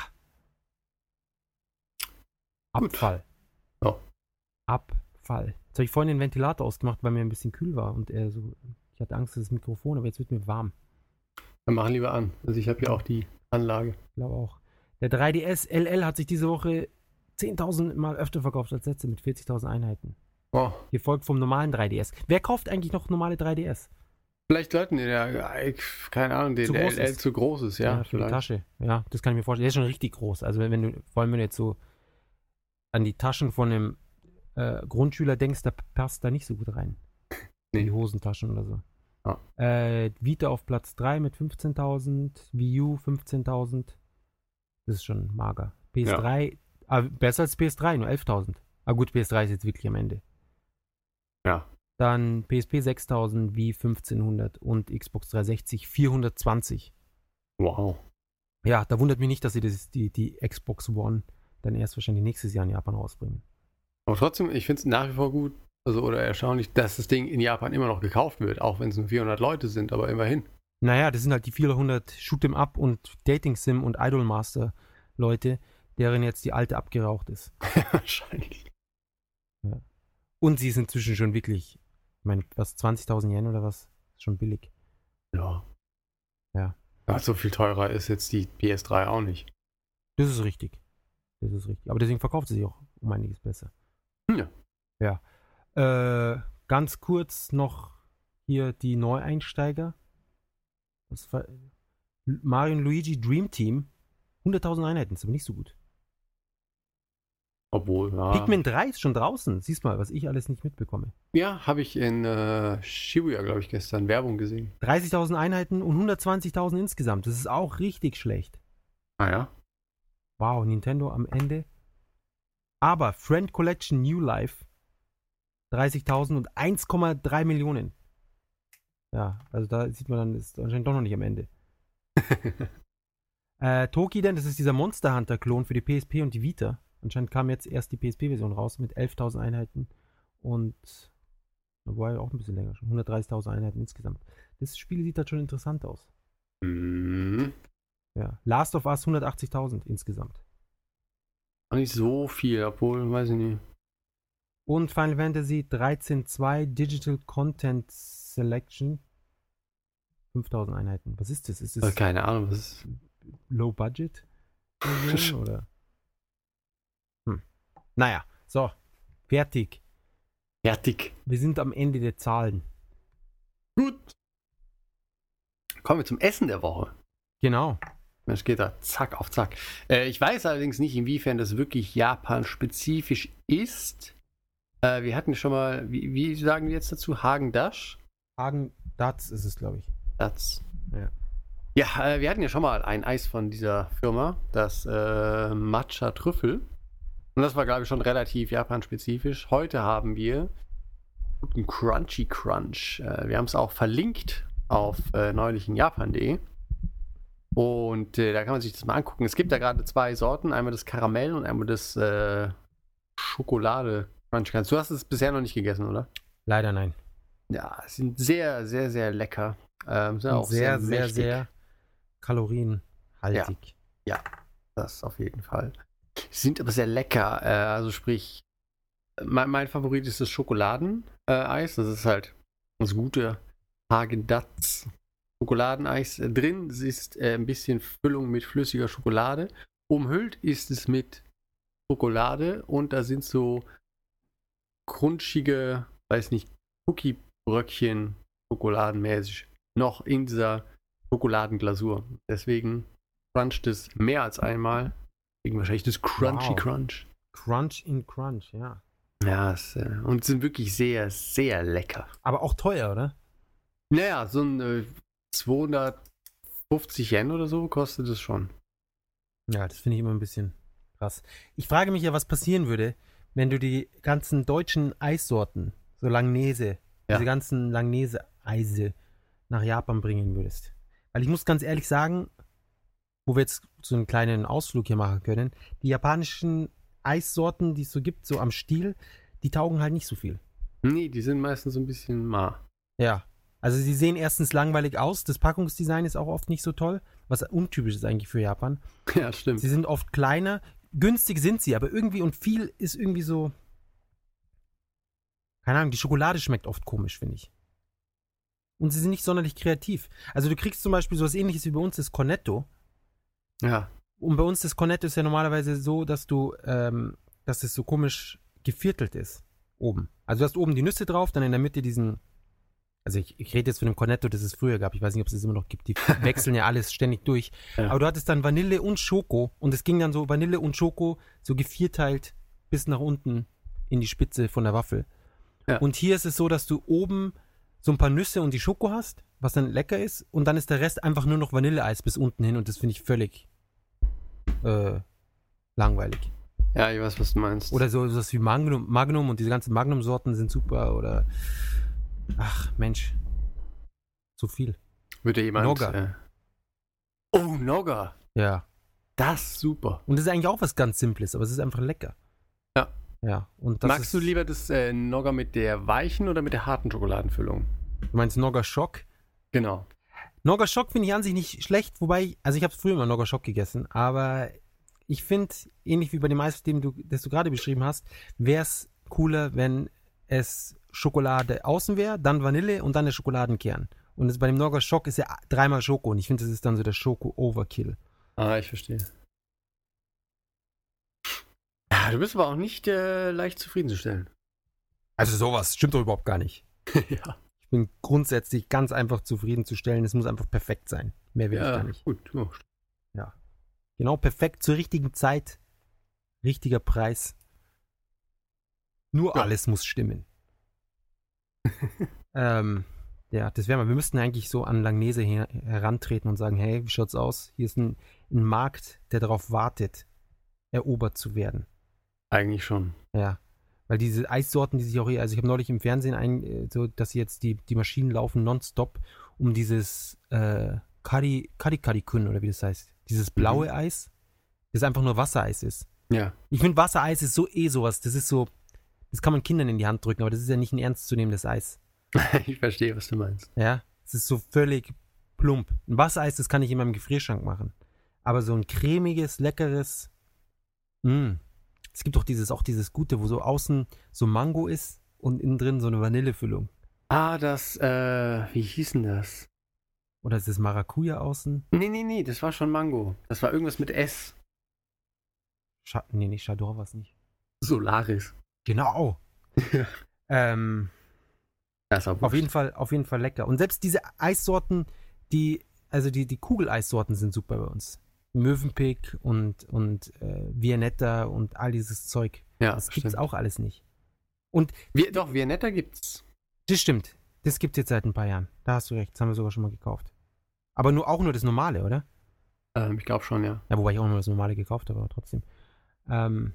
A: Gut.
B: Abfall.
A: Ja.
B: Abfall. Jetzt habe ich vorhin den Ventilator ausgemacht, weil mir ein bisschen kühl war und er so. Ich hatte Angst, das Mikrofon, aber jetzt wird mir warm.
A: Dann machen lieber an. Also ich habe ja auch die Anlage.
B: Ich glaube auch. Der 3DS LL hat sich diese Woche 10.000 Mal öfter verkauft als letzte mit 40.000 Einheiten.
A: Oh.
B: Gefolgt vom normalen 3DS. Wer kauft eigentlich noch normale 3DS?
A: Vielleicht Leuten, der, keine Ahnung, den
B: Zu
A: der LL
B: ist.
A: zu groß ist, ja.
B: für die
A: vielleicht.
B: Tasche. Ja, das kann ich mir vorstellen. Der ist schon richtig groß. Also wenn, wenn du, vor allem wenn du jetzt so an die Taschen von einem äh, Grundschüler denkst, da passt da nicht so gut rein.
A: Nee.
B: Die Hosentaschen oder so.
A: Ja.
B: Äh, Vita auf Platz 3 mit 15.000, Wii U 15.000. Das ist schon mager. PS3, ah, besser als PS3, nur 11.000. Ah gut, PS3 ist jetzt wirklich am Ende.
A: Ja.
B: Dann PSP 6000, Wii 1500 und Xbox 360 420.
A: Wow.
B: Ja, da wundert mich nicht, dass sie das, die, die Xbox One dann erst wahrscheinlich nächstes Jahr in Japan rausbringen.
A: Aber trotzdem, ich finde es nach wie vor gut, also oder erstaunlich, dass das Ding in Japan immer noch gekauft wird, auch wenn es nur 400 Leute sind, aber immerhin.
B: Naja, das sind halt die 400 Shoot'em Up und Dating Sim und Idol Master Leute, deren jetzt die alte abgeraucht ist.
A: Wahrscheinlich.
B: Und sie ist inzwischen schon wirklich, ich meine, was, 20.000 Yen oder was? Ist schon billig.
A: Ja. Ja, so viel teurer ist jetzt die PS3 auch nicht.
B: Das ist richtig. Das ist richtig. Aber deswegen verkauft sie sich auch um einiges besser.
A: Ja.
B: Ja. Äh, ganz kurz noch hier die Neueinsteiger. Das war Mario und Luigi Dream Team. 100.000 Einheiten, ist aber nicht so gut.
A: Obwohl, ja.
B: Pikmin 3 ist schon draußen. Siehst mal, was ich alles nicht mitbekomme.
A: Ja, habe ich in äh, Shibuya, glaube ich, gestern Werbung gesehen.
B: 30.000 Einheiten und 120.000 insgesamt. Das ist auch richtig schlecht.
A: Ah ja.
B: Wow, Nintendo am Ende. Aber Friend Collection New Life 30.000 und 1,3 Millionen. Ja, also da sieht man dann, ist anscheinend doch noch nicht am Ende. äh, Tokiden, das ist dieser Monster Hunter-Klon für die PSP und die Vita. Anscheinend kam jetzt erst die PSP-Version raus mit 11.000 Einheiten und wobei auch ein bisschen länger schon, 130.000 Einheiten insgesamt. Das Spiel sieht halt schon interessant aus.
A: Mhm.
B: Ja. Last of Us 180.000 insgesamt.
A: Auch nicht so viel, obwohl, weiß ich nicht.
B: Und Final Fantasy 13.2 Digital Content Selection 5000 Einheiten. Was ist das? Ist
A: Äh,
B: das
A: keine Ahnung, was ist.
B: Low Budget oder? Hm. Naja, so. Fertig.
A: Fertig.
B: Wir sind am Ende der Zahlen.
A: Gut. Kommen wir zum Essen der Woche.
B: Genau.
A: Es geht da zack auf zack. Äh, ich weiß allerdings nicht, inwiefern das wirklich Japan-spezifisch ist. Äh, wir hatten schon mal, wie, wie sagen wir jetzt dazu? Hagen Dash?
B: Hagen Dats ist es, glaube ich.
A: Das.
B: Ja.
A: Ja, äh, wir hatten ja schon mal ein Eis von dieser Firma, das äh, Matcha Trüffel. Und das war, glaube ich, schon relativ Japan-spezifisch. Heute haben wir einen Crunchy Crunch. Äh, wir haben es auch verlinkt auf äh, neulichen Japan.de. Und äh, da kann man sich das mal angucken. Es gibt da gerade zwei Sorten: einmal das Karamell und einmal das äh, Schokolade Crunch. Crunch. Du hast es bisher noch nicht gegessen, oder?
B: Leider nein.
A: Ja, es sind sehr, sehr, sehr lecker. Ähm, sind auch
B: sehr, sehr,
A: mächtig.
B: sehr kalorienhaltig.
A: Das auf jeden Fall. Sie sind aber sehr lecker. Äh, also sprich, mein, mein Favorit ist das Schokoladeneis. das ist halt das gute Hagen-Dazs Schokoladeneis. Äh, Drin ist äh, ein bisschen Füllung mit flüssiger Schokolade. Umhüllt ist es mit Schokolade und da sind so crunchige, weiß nicht, Cookie-Bröckchen schokoladenmäßig noch in dieser Schokoladenglasur. Deswegen cruncht es mehr als einmal. Deswegen wahrscheinlich das Crunchy
B: Wow.
A: Crunch.
B: Crunch in Crunch, ja.
A: Ja, es, äh, und sind wirklich sehr, sehr lecker.
B: Aber auch teuer, oder?
A: Naja, so ein äh, 250 Yen oder so kostet es schon.
B: Ja, das finde ich immer ein bisschen krass. Ich frage mich ja, was passieren würde, wenn du die ganzen deutschen Eissorten, so Langnese,
A: Ja.
B: diese ganzen Langnese-Eise nach Japan bringen würdest. Weil ich muss ganz ehrlich sagen, wo wir jetzt so einen kleinen Ausflug hier machen können, die japanischen Eissorten, die es so gibt, so am Stiel, die taugen halt nicht so viel.
A: Nee, die sind meistens so ein bisschen ma.
B: Ja. Also sie sehen erstens langweilig aus, das Packungsdesign ist auch oft nicht so toll, was untypisch ist eigentlich für Japan.
A: Ja, stimmt.
B: Sie sind oft kleiner. Günstig sind sie, aber irgendwie und viel ist irgendwie so. Keine Ahnung, die Schokolade schmeckt oft komisch, finde ich. Und sie sind nicht sonderlich kreativ. Also du kriegst zum Beispiel sowas ähnliches wie bei uns das Cornetto.
A: Ja,
B: Und bei uns das Cornetto ist ja normalerweise so, dass du, ähm, dass es so komisch geviertelt ist. Oben. Also du hast oben die Nüsse drauf, dann in der Mitte diesen. Also ich, ich rede jetzt von dem Cornetto, das es früher gab. Ich weiß nicht, ob es das immer noch gibt. Die wechseln ja alles ständig durch.
A: Ja.
B: Aber du hattest dann Vanille und Schoko und es ging dann so Vanille und Schoko so gevierteilt bis nach unten in die Spitze von der Waffel.
A: Ja.
B: Und hier ist es so, dass du oben so ein paar Nüsse und die Schoko hast, was dann lecker ist, und dann ist der Rest einfach nur noch Vanilleeis bis unten hin und das finde ich völlig äh, langweilig.
A: ja, ich weiß, was du meinst.
B: Oder so was wie Magnum, Magnum und diese ganzen Magnum-Sorten sind super oder ach Mensch, zu viel.
A: würde jemand.
B: Nogga.
A: Äh, oh, Nogga.
B: Ja.
A: Das ist super.
B: Und das ist eigentlich auch was ganz Simples, aber es ist einfach lecker.
A: Ja.
B: Ja. Und das
A: Magst
B: ist,
A: du lieber das äh, Nogga mit der weichen oder mit der harten Schokoladenfüllung?
B: Du meinst Nogga Schock?
A: Genau.
B: Nogga Schock finde ich an sich nicht schlecht, wobei, also ich habe früher mal Nogga Schock gegessen, aber ich finde, ähnlich wie bei dem Eis, du, das du gerade beschrieben hast, wäre es cooler, wenn es Schokolade außen wäre, dann Vanille und dann der Schokoladenkern. Und das, bei dem Norga Schock ist ja dreimal Schoko und ich finde, das ist dann so der Schoko Overkill.
A: Ah, ich verstehe. Ja, du bist aber auch nicht äh, leicht zufriedenzustellen.
B: Also sowas stimmt doch überhaupt gar nicht.
A: ja.
B: Ich bin grundsätzlich ganz einfach zufriedenzustellen. Es muss einfach perfekt sein. Mehr will ich
A: ja,
B: gar nicht.
A: gut. Oh,
B: Genau perfekt zur richtigen Zeit. Richtiger Preis. Nur
A: Ja.
B: alles muss stimmen. ähm, ja, das wäre mal. Wir müssten eigentlich so an Langnese her herantreten und sagen: Hey, wie schaut's aus? Hier ist ein, ein Markt, der darauf wartet, erobert zu werden.
A: Eigentlich schon.
B: Ja. Weil diese Eissorten, die sich auch hier, also ich habe neulich im Fernsehen ein, äh, so, dass jetzt die, die Maschinen laufen nonstop, um dieses äh, Kari, Kari Kari Kun oder wie das heißt. Dieses blaue Eis, das einfach nur Wassereis ist.
A: Ja.
B: Ich finde, Wassereis ist so eh sowas. Das ist so, das kann man Kindern in die Hand drücken, aber das ist ja nicht ein ernstzunehmendes Eis.
A: ich verstehe, was du meinst.
B: Ja. Es ist so völlig plump. Ein Wassereis, das kann ich in meinem Gefrierschrank machen. Aber so ein cremiges, leckeres, mh. Es gibt doch dieses, auch dieses Gute, wo so außen so Mango ist und innen drin so eine Vanillefüllung.
A: Ah, das, äh, wie hieß denn das?
B: Oder ist das Maracuja außen?
A: Nee, nee, nee, das war schon Mango. Das war irgendwas mit S.
B: Scha nee, nicht Chador war es nicht.
A: Solaris.
B: Genau. ähm,
A: Das
B: auf jeden Fall, auf jeden Fall lecker. Und selbst diese Eissorten, die, also die, die Kugeleissorten sind super bei uns. Mövenpick und, und äh, Viennetta und all dieses Zeug.
A: Ja,
B: Das gibt's
A: stimmt.
B: auch alles nicht. Und
A: Wir, doch, Viennetta gibt's.
B: das stimmt. Das gibt's jetzt seit ein paar Jahren. Da hast du recht. Das haben wir sogar schon mal gekauft. Aber nur auch nur das Normale, oder?
A: Ähm, ich glaube schon, ja.
B: Ja, wobei ich auch nur das Normale gekauft habe, aber trotzdem. Ähm,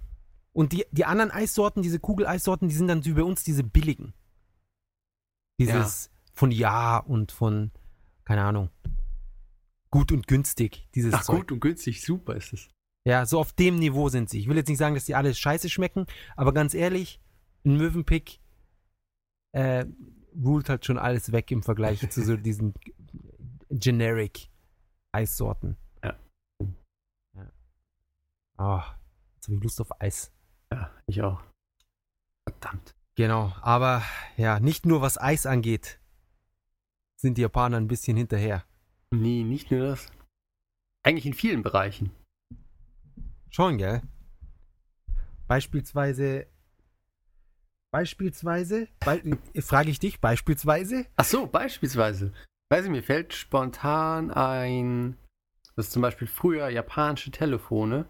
B: und die, die anderen Eissorten, diese Kugeleissorten, die sind dann so bei uns diese billigen. Dieses von Ja und von, keine Ahnung, gut und günstig. Dieses
A: Ach,
B: Zeug.
A: gut und günstig, super ist es.
B: Ja, so auf dem Niveau sind sie. Ich will jetzt nicht sagen, dass die alle scheiße schmecken, aber ganz ehrlich, ein Möwenpick äh, ruled halt schon alles weg im Vergleich zu so diesen generic Eissorten.
A: Ja.
B: ja. Oh, jetzt habe ich Lust auf Eis.
A: Ja, ich auch. Verdammt.
B: Genau, aber ja, nicht nur was Eis angeht, sind die Japaner ein bisschen hinterher.
A: Nee, nicht nur das. Eigentlich in vielen Bereichen.
B: Schon, gell? Beispielsweise. Beispielsweise? Be frage ich dich, beispielsweise?
A: Ach so, beispielsweise. Weiß ich, mir fällt spontan ein, dass zum Beispiel früher japanische Telefone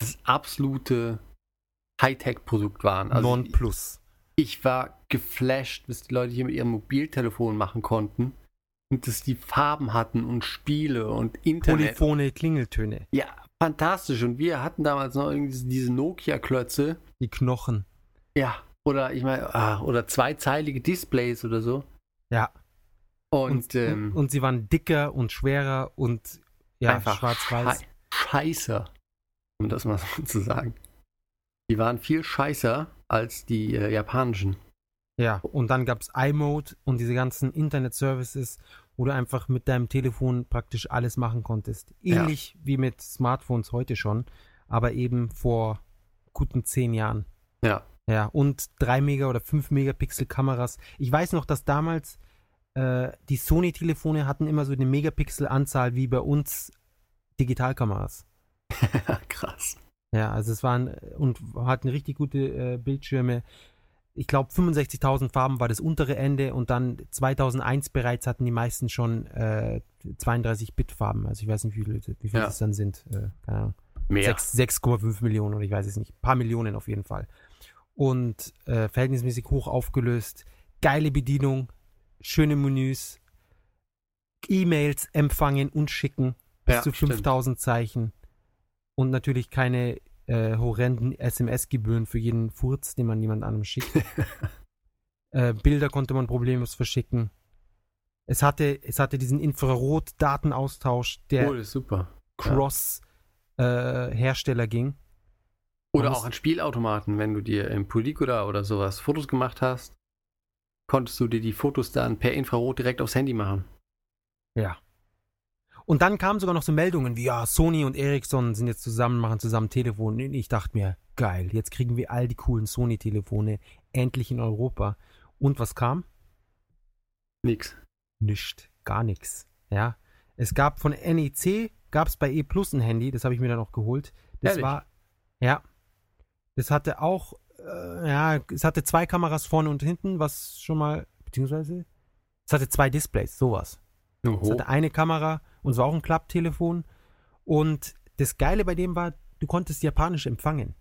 A: das absolute Hightech-Produkt waren. Also
B: Non plus.
A: ich war geflasht, bis die Leute hier mit ihrem Mobiltelefon machen konnten und dass die Farben hatten und Spiele und Internet.
B: Polyphone Klingeltöne.
A: Ja, fantastisch. Und wir hatten damals noch irgendwie diese- Nokia-Klötze.
B: Die Knochen.
A: Ja, oder ich meine, ah, oder zweizeilige Displays oder so.
B: Ja.
A: Und, ähm,
B: und sie waren dicker und schwerer und ja,
A: einfach
B: schwarz-weiß.
A: schei- scheißer, um das mal so zu sagen. Die waren viel scheißer als die äh, japanischen.
B: Ja, und dann gab es iMode und diese ganzen Internet-Services, wo du einfach mit deinem Telefon praktisch alles machen konntest.
A: Ja.
B: Ähnlich wie mit Smartphones heute schon, aber eben vor guten zehn Jahren.
A: Ja.
B: Ja, und 3 Mega oder 5 Megapixel Kameras. Ich weiß noch, dass damals äh, die Sony-Telefone hatten immer so eine Megapixel-Anzahl wie bei uns Digitalkameras.
A: Krass.
B: Ja, also es waren und hatten richtig gute äh, Bildschirme. Ich glaube 65.000 Farben war das untere Ende und dann 2001 bereits hatten die meisten schon äh, 32-Bit Farben. Also ich weiß nicht, wie viele, wie viele
A: Ja.
B: es dann sind. Äh, keine Ahnung.
A: Mehr.
B: Sechs- 6,5 Millionen oder ich weiß es nicht. Ein paar Millionen auf jeden Fall. Und äh, verhältnismäßig hoch aufgelöst. Geile Bedienung, schöne Menüs, E-Mails empfangen und schicken bis
A: Ja,
B: zu
A: stimmt.
B: 5000 Zeichen. Und natürlich keine äh, horrenden SMS-Gebühren für jeden Furz, den man jemand anderem schickt. äh, Bilder konnte man problemlos verschicken. Es hatte, es hatte diesen Infrarot-Datenaustausch, der
A: oh, das ist super.
B: Cross-Hersteller ging.
A: Oder auch an Spielautomaten, wenn du dir im Polygoda oder sowas Fotos gemacht hast, konntest du dir die Fotos dann per Infrarot direkt aufs Handy machen.
B: Ja. Und dann kamen sogar noch so Meldungen wie, ja, Sony und Ericsson sind jetzt zusammen, machen zusammen Telefon. Und ich dachte mir, geil, jetzt kriegen wir all die coolen Sony-Telefone endlich in Europa. Und was kam?
A: Nix.
B: Nischt. Gar nichts. Ja. Es gab von NEC, gab es bei E Plus ein Handy, das habe ich mir dann auch geholt. Das
A: Ehrlich?
B: war, ja. Das hatte auch, äh, ja, es hatte zwei Kameras vorne und hinten, was schon mal, beziehungsweise, es hatte zwei Displays, sowas. Es
A: Oho.
B: hatte eine Kamera und es war auch ein Klapptelefon. Und das Geile bei dem war, du konntest Japanisch empfangen.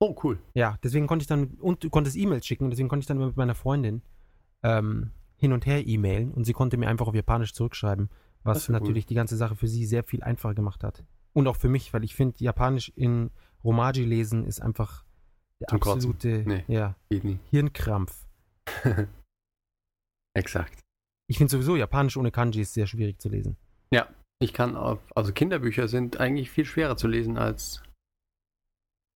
A: Oh, cool.
B: Ja, deswegen konnte ich dann, und du konntest E-Mails schicken, deswegen konnte ich dann immer mit meiner Freundin ähm, hin und her e-mailen und sie konnte mir einfach auf Japanisch zurückschreiben, was
A: ja cool.
B: natürlich die ganze Sache für sie sehr viel einfacher gemacht hat. Und auch für mich, weil ich finde, Japanisch in Romaji lesen ist einfach der
A: Zum
B: absolute
A: Nee.
B: ja. Hirnkrampf.
A: Exakt.
B: Ich finde sowieso, Japanisch ohne Kanji ist sehr schwierig zu lesen.
A: Ich kann auch, also Kinderbücher sind eigentlich viel schwerer zu lesen als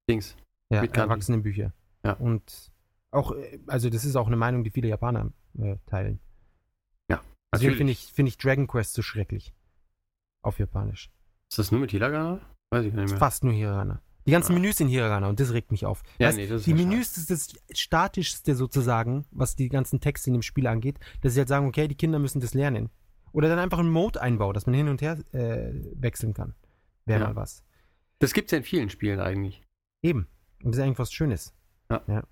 A: Dings.
B: Ja. Erwachsenenbücher.
A: Ja.
B: Und auch, äh, also das ist auch eine Meinung, die viele Japaner äh, teilen. Deswegen
A: Natürlich.
B: finde ich, finde ich Dragon Quest so schrecklich. Auf Japanisch.
A: Ist das nur mit Hiragana? Weiß ich nicht mehr.
B: Fast nur Hiragana. Die ganzen
A: Ja.
B: Menüs sind Hiragana und das regt mich auf.
A: Ja,
B: Weißt,
A: nee, das ist
B: die
A: ja
B: Menüs ist das statischste sozusagen, was die ganzen Texte in dem Spiel angeht, dass sie halt sagen, okay, die Kinder müssen das lernen. Oder dann einfach einen Mode einbauen, dass man hin und her äh, wechseln kann. Wäre
A: Ja.
B: mal was.
A: Das gibt's ja in vielen Spielen eigentlich.
B: Eben. Und das ist eigentlich was Schönes.
A: Ja.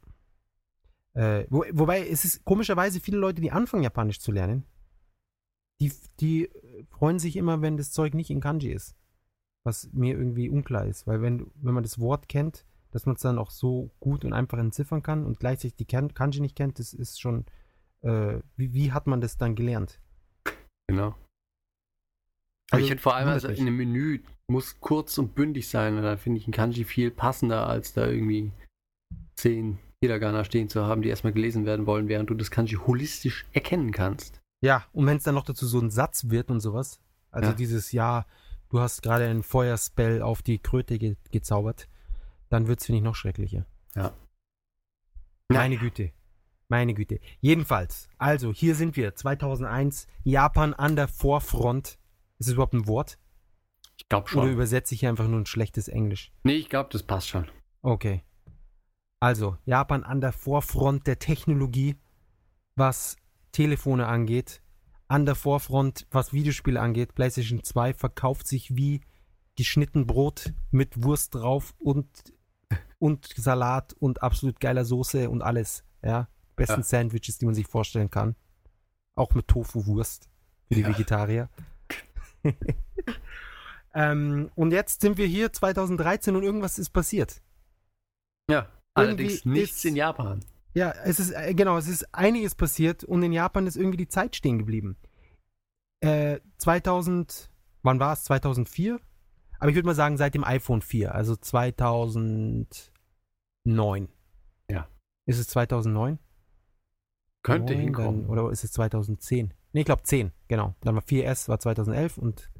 B: Äh, wo, wobei es ist komischerweise viele Leute, die anfangen, Japanisch zu lernen, die, die freuen sich immer, wenn das Zeug nicht in Kanji ist. Was mir irgendwie unklar ist. Weil wenn, wenn man das Wort kennt, dass man es dann auch so gut und einfach entziffern kann und gleichzeitig die Kan- Kanji nicht kennt, das ist schon. Äh, wie, wie hat man das dann gelernt?
A: Genau. Aber ich
B: Also,
A: finde vor allem, also in einem Menü muss kurz und bündig sein. Und da finde ich ein Kanji viel passender, als da irgendwie zehn Hiragana stehen zu haben, die erstmal gelesen werden wollen, während du das Kanji holistisch erkennen kannst.
B: Ja, und wenn es dann noch dazu so ein Satz wird und sowas, also
A: Ja.
B: dieses Ja, du hast gerade einen Feuerspell auf die Kröte ge gezaubert, dann wird es, finde ich, noch schrecklicher. Meine Güte. Meine Güte. Jedenfalls, also hier sind wir, 2001, Japan an der Vorfront. Ist das überhaupt ein Wort?
A: Ich glaube
B: Oder
A: schon.
B: übersetze ich hier einfach nur ein schlechtes Englisch?
A: nee, ich glaube, das passt schon.
B: Okay. Also, Japan an der Vorfront der Technologie, was Telefone angeht, an der Vorfront, was Videospiele angeht. PlayStation 2 verkauft sich wie geschnitten Brot mit Wurst drauf und, und Salat und absolut geiler Soße und alles. Ja, besten
A: Ja.
B: Sandwiches, die man sich vorstellen kann. Auch mit Tofu-Wurst für die
A: Ja.
B: Vegetarier. ähm, und jetzt sind wir hier 2013 und irgendwas ist passiert.
A: Ja. Allerdings
B: Irgendwie
A: nichts
B: ist-
A: in Japan.
B: Ja, es ist, äh, genau, es ist einiges passiert und in Japan ist irgendwie die Zeit stehen geblieben. Äh, 2000, wann war es? 2004? Aber ich würde mal sagen, seit dem iPhone 4, also 2009.
A: Ja.
B: Ist es 2009?
A: Könnte hinkommen.
B: Dann, oder ist es 2010? Nee, ich glaube 10, genau. Dann war 4S war 2011 und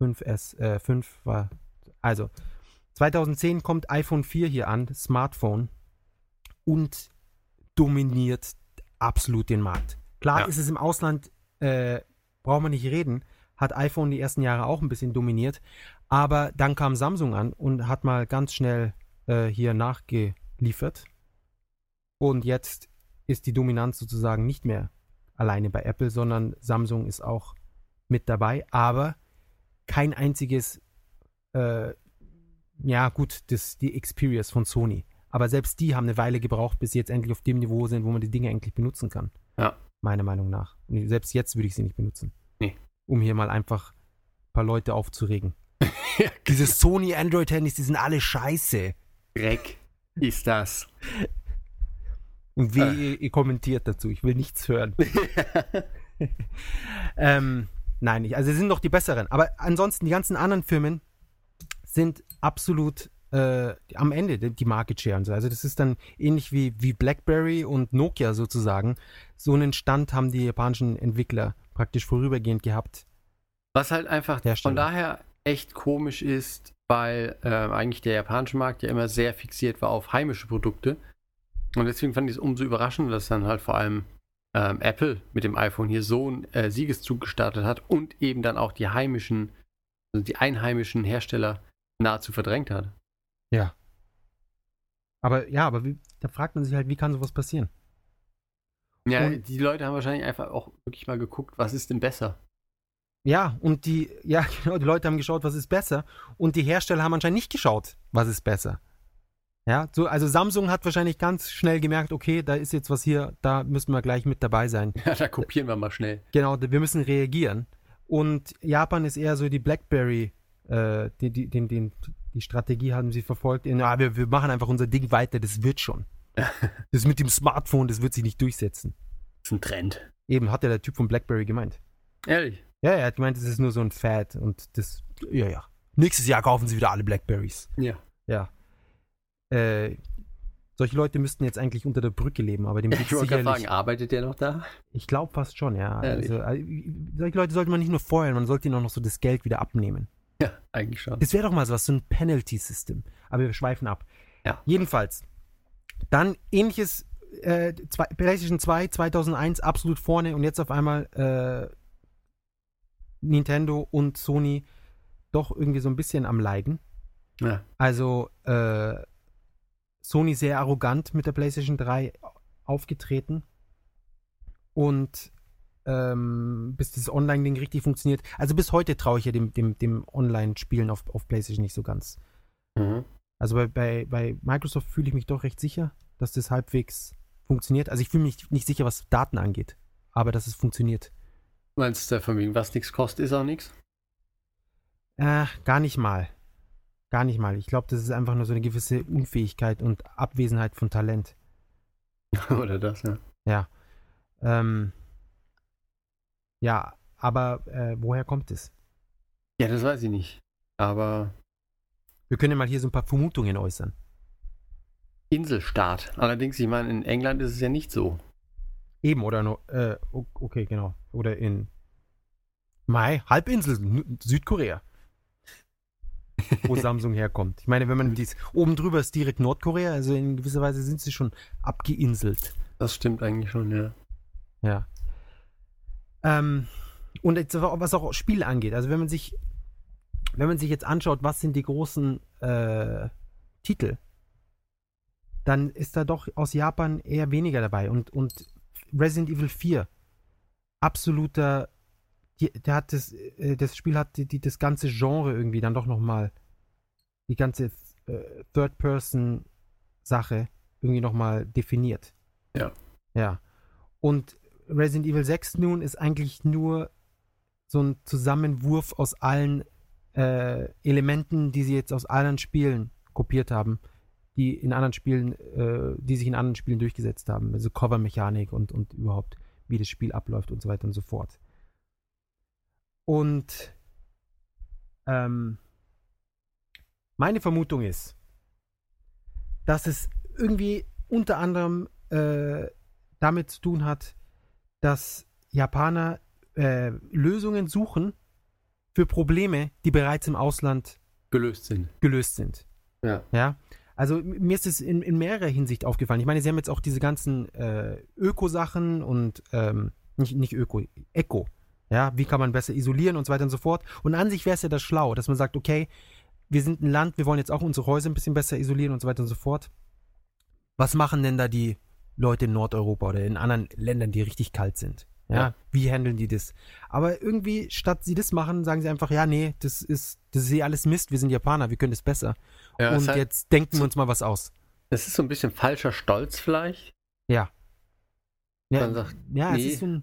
B: 5S, äh, 5 war, also 2010 kommt iPhone 4 hier an, Smartphone, und dominiert absolut den Markt. Klar
A: Ja.
B: ist es im Ausland, äh, braucht man nicht reden, hat iPhone die ersten Jahre auch ein bisschen dominiert, aber dann kam Samsung an und hat mal ganz schnell äh, hier nachgeliefert. Und jetzt ist die Dominanz sozusagen nicht mehr alleine bei Apple, sondern Samsung ist auch mit dabei, aber kein einziges, äh, ja gut, das, die Xperias von Sony. Aber selbst die haben eine Weile gebraucht, bis sie jetzt endlich auf dem Niveau sind, wo man die Dinge eigentlich benutzen kann.
A: Ja.
B: Meiner Meinung nach. Und selbst jetzt würde ich sie nicht benutzen.
A: Nee.
B: Um hier mal einfach ein paar Leute aufzuregen.
A: Ja,
B: Diese Sony Android-Handys, die sind alle scheiße.
A: Dreck ist das.
B: Und wie
A: Äh.
B: ihr, ihr kommentiert dazu. Ich will nichts hören. ähm, nein, nicht. Also, sie sind doch die besseren. Aber ansonsten, die ganzen anderen Firmen sind absolut äh, am Ende, die die Market Share und so. Also, das ist dann ähnlich wie, wie Blackberry und Nokia sozusagen. So einen Stand haben die japanischen Entwickler praktisch vorübergehend gehabt.
A: Was halt einfach
B: Hersteller.
A: von daher echt komisch ist, weil äh, eigentlich der japanische Markt ja immer sehr fixiert war auf heimische Produkte. Und deswegen fand ich es umso überraschender, dass dann halt vor allem ähm, Apple mit dem iPhone hier so einen äh, Siegeszug gestartet hat und eben dann auch die heimischen, also die einheimischen Hersteller nahezu verdrängt hat.
B: Ja. Aber ja, aber wie, da fragt man sich halt, wie kann sowas passieren?
A: Ja,
B: Und-
A: die Leute haben wahrscheinlich einfach auch wirklich mal geguckt, was ist denn besser?
B: Ja, und die, ja, genau, die Leute haben geschaut, was ist besser. Und die Hersteller haben anscheinend nicht geschaut, was ist besser. Ja, so, also Samsung hat wahrscheinlich ganz schnell gemerkt, okay, da ist jetzt was hier, da müssen wir gleich mit dabei sein.
A: Ja, da kopieren wir mal schnell.
B: Genau, wir müssen reagieren. Und Japan ist eher so die Blackberry, äh, die, die, den, den, die Strategie haben sie verfolgt. In, ah, wir, wir machen einfach unser Ding weiter, das wird schon. Das mit dem Smartphone, das wird sich nicht durchsetzen.
A: Das ist ein Trend.
B: Eben, hat ja der Typ von Blackberry gemeint.
A: Ehrlich.
B: Ja, er hat gemeint, das ist nur so ein Fad und das, ja, ja. Nächstes Jahr kaufen sie wieder alle Blackberries.
A: Ja.
B: Ja. Äh, solche Leute müssten jetzt eigentlich unter der Brücke leben, aber dem
A: Ich
B: geht's
A: gerade
B: sicherlich.
A: fragen, arbeitet der noch da?
B: Ich glaube fast schon, ja. Also, äh, solche Leute sollte man nicht nur feuern, man sollte ihnen auch noch so das Geld wieder abnehmen.
A: Ja, eigentlich schon.
B: Das wäre doch mal so was, so ein Penalty-System. Aber wir schweifen ab.
A: Ja.
B: Jedenfalls. Dann ähnliches, äh, zwei, PlayStation 2 2001 absolut vorne und jetzt auf einmal äh, Nintendo und Sony doch irgendwie so ein bisschen am Leiden.
A: Ja.
B: Also äh, Sony sehr arrogant mit der PlayStation 3 aufgetreten und ähm, bis das Online-Ding richtig funktioniert. Also bis heute traue ich ja dem, dem, dem Online-Spielen auf, auf PlayStation nicht so ganz.
A: Mhm.
B: Also bei, bei, bei Microsoft fühle ich mich doch recht sicher, dass das halbwegs funktioniert. Also ich fühle mich nicht sicher, was Daten angeht, aber dass es funktioniert.
A: Meinst du von wegen, was nichts kostet, ist auch nichts?
B: Äh, gar nicht mal. Gar nicht mal. Ich glaube, das ist einfach nur so eine gewisse Unfähigkeit und Abwesenheit von Talent.
A: Oder das, ja.
B: Ähm, ja, aber äh, woher kommt es?
A: Ja, das weiß ich nicht. Aber
B: Wir können ja mal hier so ein paar Vermutungen äußern.
A: Inselstaat. Allerdings, ich meine, in England ist es ja nicht so.
B: Eben, oder no, äh, okay, genau. Oder in Mai, Halbinsel, Südkorea. Wo Samsung herkommt. Ich meine, wenn man dies, oben drüber ist direkt Nordkorea, also in gewisser Weise sind sie schon abgeinselt.
A: Das stimmt eigentlich schon, ja.
B: Ja. Ähm, und jetzt, was auch Spiele angeht, also wenn man sich, wenn man sich jetzt anschaut, was sind die großen äh, Titel, dann ist da doch aus Japan eher weniger dabei. Und, und Resident Evil 4, absoluter, die, der hat das, äh, das Spiel hat die, die, das ganze Genre irgendwie dann doch nochmal, die ganze äh, Third-Person-Sache irgendwie nochmal definiert.
A: Ja.
B: Ja. Und Resident Evil 6 nun ist eigentlich nur so ein Zusammenwurf aus allen äh, Elementen, die sie jetzt aus anderen Spielen kopiert haben, die in anderen Spielen, äh, die sich in anderen Spielen durchgesetzt haben. Also Cover-Mechanik und, und überhaupt, wie das Spiel abläuft und so weiter und so fort. Und ähm, meine Vermutung ist, dass es irgendwie unter anderem äh, damit zu tun hat, dass Japaner äh, Lösungen suchen für Probleme, die bereits im Ausland
A: Gelöst sind.
B: gelöst sind.
A: Ja.
B: Ja. Also mir ist es in, in mehrerer Hinsicht aufgefallen. Ich meine, sie haben jetzt auch diese ganzen äh, Öko-Sachen und ähm, nicht, nicht Öko, Eco. Ja, wie kann man besser isolieren und so weiter und so fort. Und an sich wäre es ja das schlau, dass man sagt, okay, wir sind ein Land, wir wollen jetzt auch unsere Häuser ein bisschen besser isolieren und so weiter und so fort. Was machen denn da die Leute in Nordeuropa oder in anderen Ländern, die richtig kalt sind? Ja,
A: Ja.
B: wie handeln die das? Aber irgendwie, statt sie das machen, sagen sie einfach, ja, nee, das ist, das ist eh alles Mist, wir sind Japaner, wir können das besser.
A: Ja,
B: und
A: halt,
B: jetzt denken wir uns mal was aus.
A: es ist so ein bisschen falscher Stolz vielleicht.
B: Ja. Ja,
A: sagt,
B: ja
A: nee.
B: es ist so ein.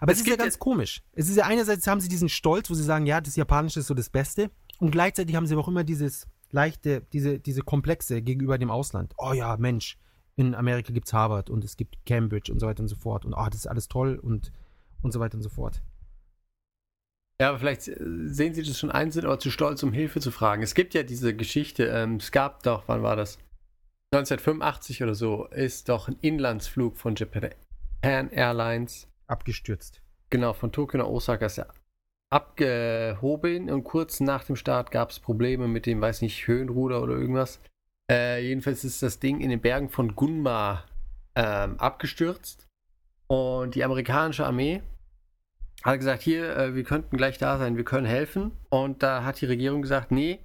B: Aber
A: Es
B: es, ist ja
A: gibt
B: ganz komisch. Es ist ja einerseits haben sie diesen Stolz, wo sie sagen, ja, das Japanische ist so das Beste. Und gleichzeitig haben sie aber auch immer dieses leichte, diese, diese Komplexe gegenüber dem Ausland. Oh ja, Mensch, in Amerika gibt's Harvard und es gibt Cambridge und so weiter und so fort. Und oh, das ist alles toll und, und so weiter und so fort.
A: Ja, aber vielleicht äh, sehen Sie das schon ein, sind aber zu stolz, um Hilfe zu fragen. Es gibt ja diese Geschichte, ähm, es gab doch, wann war das? 1985 oder so, ist doch ein Inlandsflug von Japan Airlines,
B: Abgestürzt.
A: genau, von Tokio nach Osaka ist ja abgehoben und kurz nach dem Start gab es Probleme mit dem, weiß nicht, Höhenruder oder irgendwas. Äh, jedenfalls ist das Ding in den Bergen von Gunma ähm, abgestürzt und die amerikanische Armee hat gesagt, hier, äh, wir könnten gleich da sein, wir können helfen. Und da hat die Regierung gesagt, nee,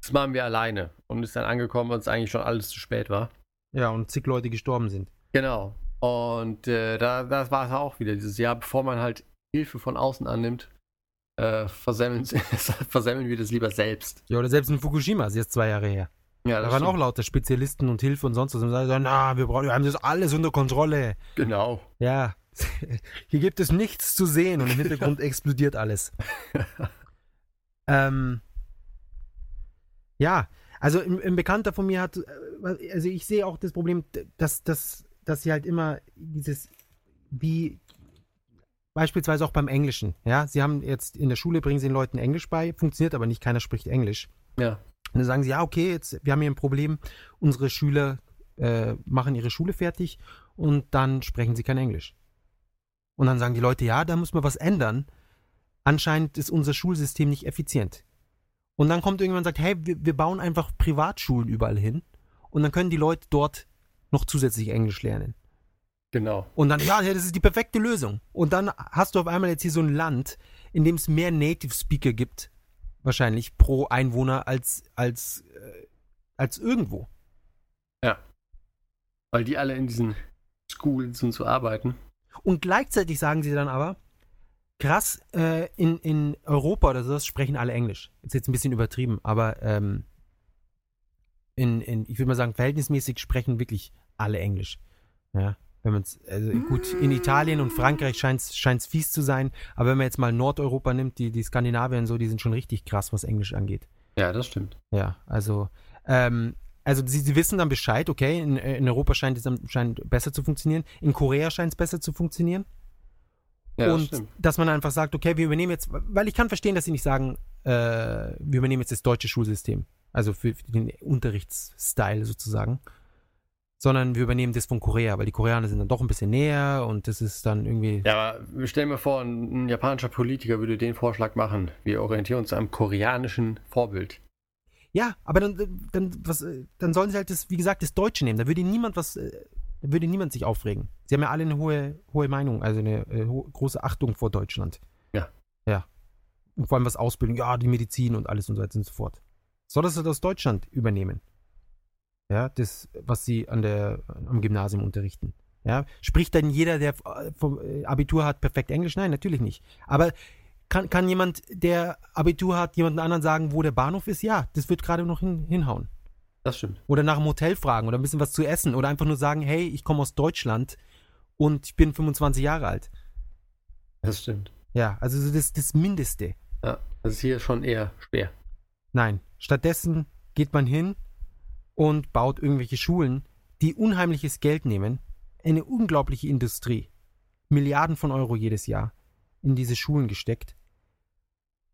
A: das machen wir alleine. Und ist dann angekommen, als eigentlich schon alles zu spät war.
B: Ja, und zig Leute gestorben sind.
A: Genau. Und äh, da, das war es auch wieder dieses Jahr, bevor man halt Hilfe von außen annimmt, äh, versemmeln, versemmeln wir das lieber selbst.
B: Ja, oder selbst in Fukushima, das ist jetzt zwei Jahre her.
A: Ja,
B: Da waren auch lauter Spezialisten und Hilfe und sonst was. Und sagen, na, wir, brauchen, wir haben das alles unter Kontrolle.
A: Genau.
B: Ja, hier gibt es nichts zu sehen und im Hintergrund explodiert alles. ähm, ja, also ein, ein Bekannter von mir hat, äh, also ich sehe auch das Problem, dass, dass, dass sie halt immer dieses, wie beispielsweise auch beim Englischen, ja, sie haben jetzt in der Schule, bringen sie den Leuten Englisch bei, funktioniert aber nicht, keiner spricht Englisch.
A: Ja.
B: Und dann sagen sie, ja, okay, jetzt, wir haben hier ein Problem, unsere Schüler äh, machen ihre Schule fertig und dann sprechen sie kein Englisch. Und dann sagen die Leute, ja, da muss man was ändern. Anscheinend ist unser Schulsystem nicht effizient. Und dann kommt irgendjemand und sagt, hey, wir, wir bauen einfach Privatschulen überall hin und dann können die Leute dort noch zusätzlich Englisch lernen.
A: Genau.
B: Und dann, ja, ja, das ist die perfekte Lösung. Und dann hast du auf einmal jetzt hier so ein Land, in dem es mehr Native Speaker gibt, wahrscheinlich pro Einwohner als, als, äh, als irgendwo.
A: Weil die alle in diesen Schools und so arbeiten.
B: Und gleichzeitig sagen sie dann aber, krass, äh, in, in Europa oder sowas sprechen alle Englisch. Ist jetzt ein bisschen übertrieben, aber ähm, in, in, ich würde mal sagen, verhältnismäßig sprechen wirklich alle Englisch. Ja, wenn man es, also gut, in Italien und Frankreich scheint es fies zu sein, aber wenn man jetzt mal Nordeuropa nimmt, die, die Skandinavier und so, die sind schon richtig krass, was Englisch angeht.
A: Ja, das stimmt.
B: Ja, also, ähm, also sie, sie wissen dann Bescheid, okay, in, in Europa scheint es scheint besser zu funktionieren, in Korea scheint es besser zu funktionieren.
A: Ja, das
B: und
A: stimmt.
B: dass man einfach sagt, okay, wir übernehmen jetzt, weil ich kann verstehen, dass sie nicht sagen, äh, wir übernehmen jetzt das deutsche Schulsystem, also für, für den Unterrichtsstil sozusagen, sondern wir übernehmen das von Korea, weil die Koreaner sind dann doch ein bisschen näher und das ist dann irgendwie,
A: Ja, aber stell mal vor, ein, ein japanischer Politiker würde den Vorschlag machen. Wir orientieren uns am koreanischen Vorbild.
B: ja, aber dann, dann, was, dann sollen sie halt das, wie gesagt, das Deutsche nehmen, da würde niemand was, äh, da würde niemand sich aufregen. Sie haben ja alle eine hohe, hohe Meinung, also eine äh, große Achtung vor Deutschland.
A: Ja.
B: Ja. Und vor allem was Ausbildung, ja, die Medizin und alles und so weiter und so fort. Soll das aus Deutschland übernehmen? Ja, das, was sie an der, am Gymnasium unterrichten. Ja, spricht dann jeder, der äh, vom äh, Abitur hat, perfekt Englisch? Nein, natürlich nicht. Aber kann, kann jemand, der Abitur hat, jemanden anderen sagen, wo der Bahnhof ist? Ja, das wird gerade noch hin, hinhauen.
A: Das stimmt.
B: Oder nach einem Hotel fragen oder ein bisschen was zu essen oder einfach nur sagen, hey, ich komme aus Deutschland und ich bin 25 Jahre alt.
A: Das stimmt.
B: Ja, also so das, das Mindeste.
A: Ja, das ist hier schon eher schwer.
B: Nein, stattdessen geht man hin und baut irgendwelche Schulen, die unheimliches Geld nehmen, eine unglaubliche Industrie, Milliarden von Euro jedes Jahr in diese Schulen gesteckt.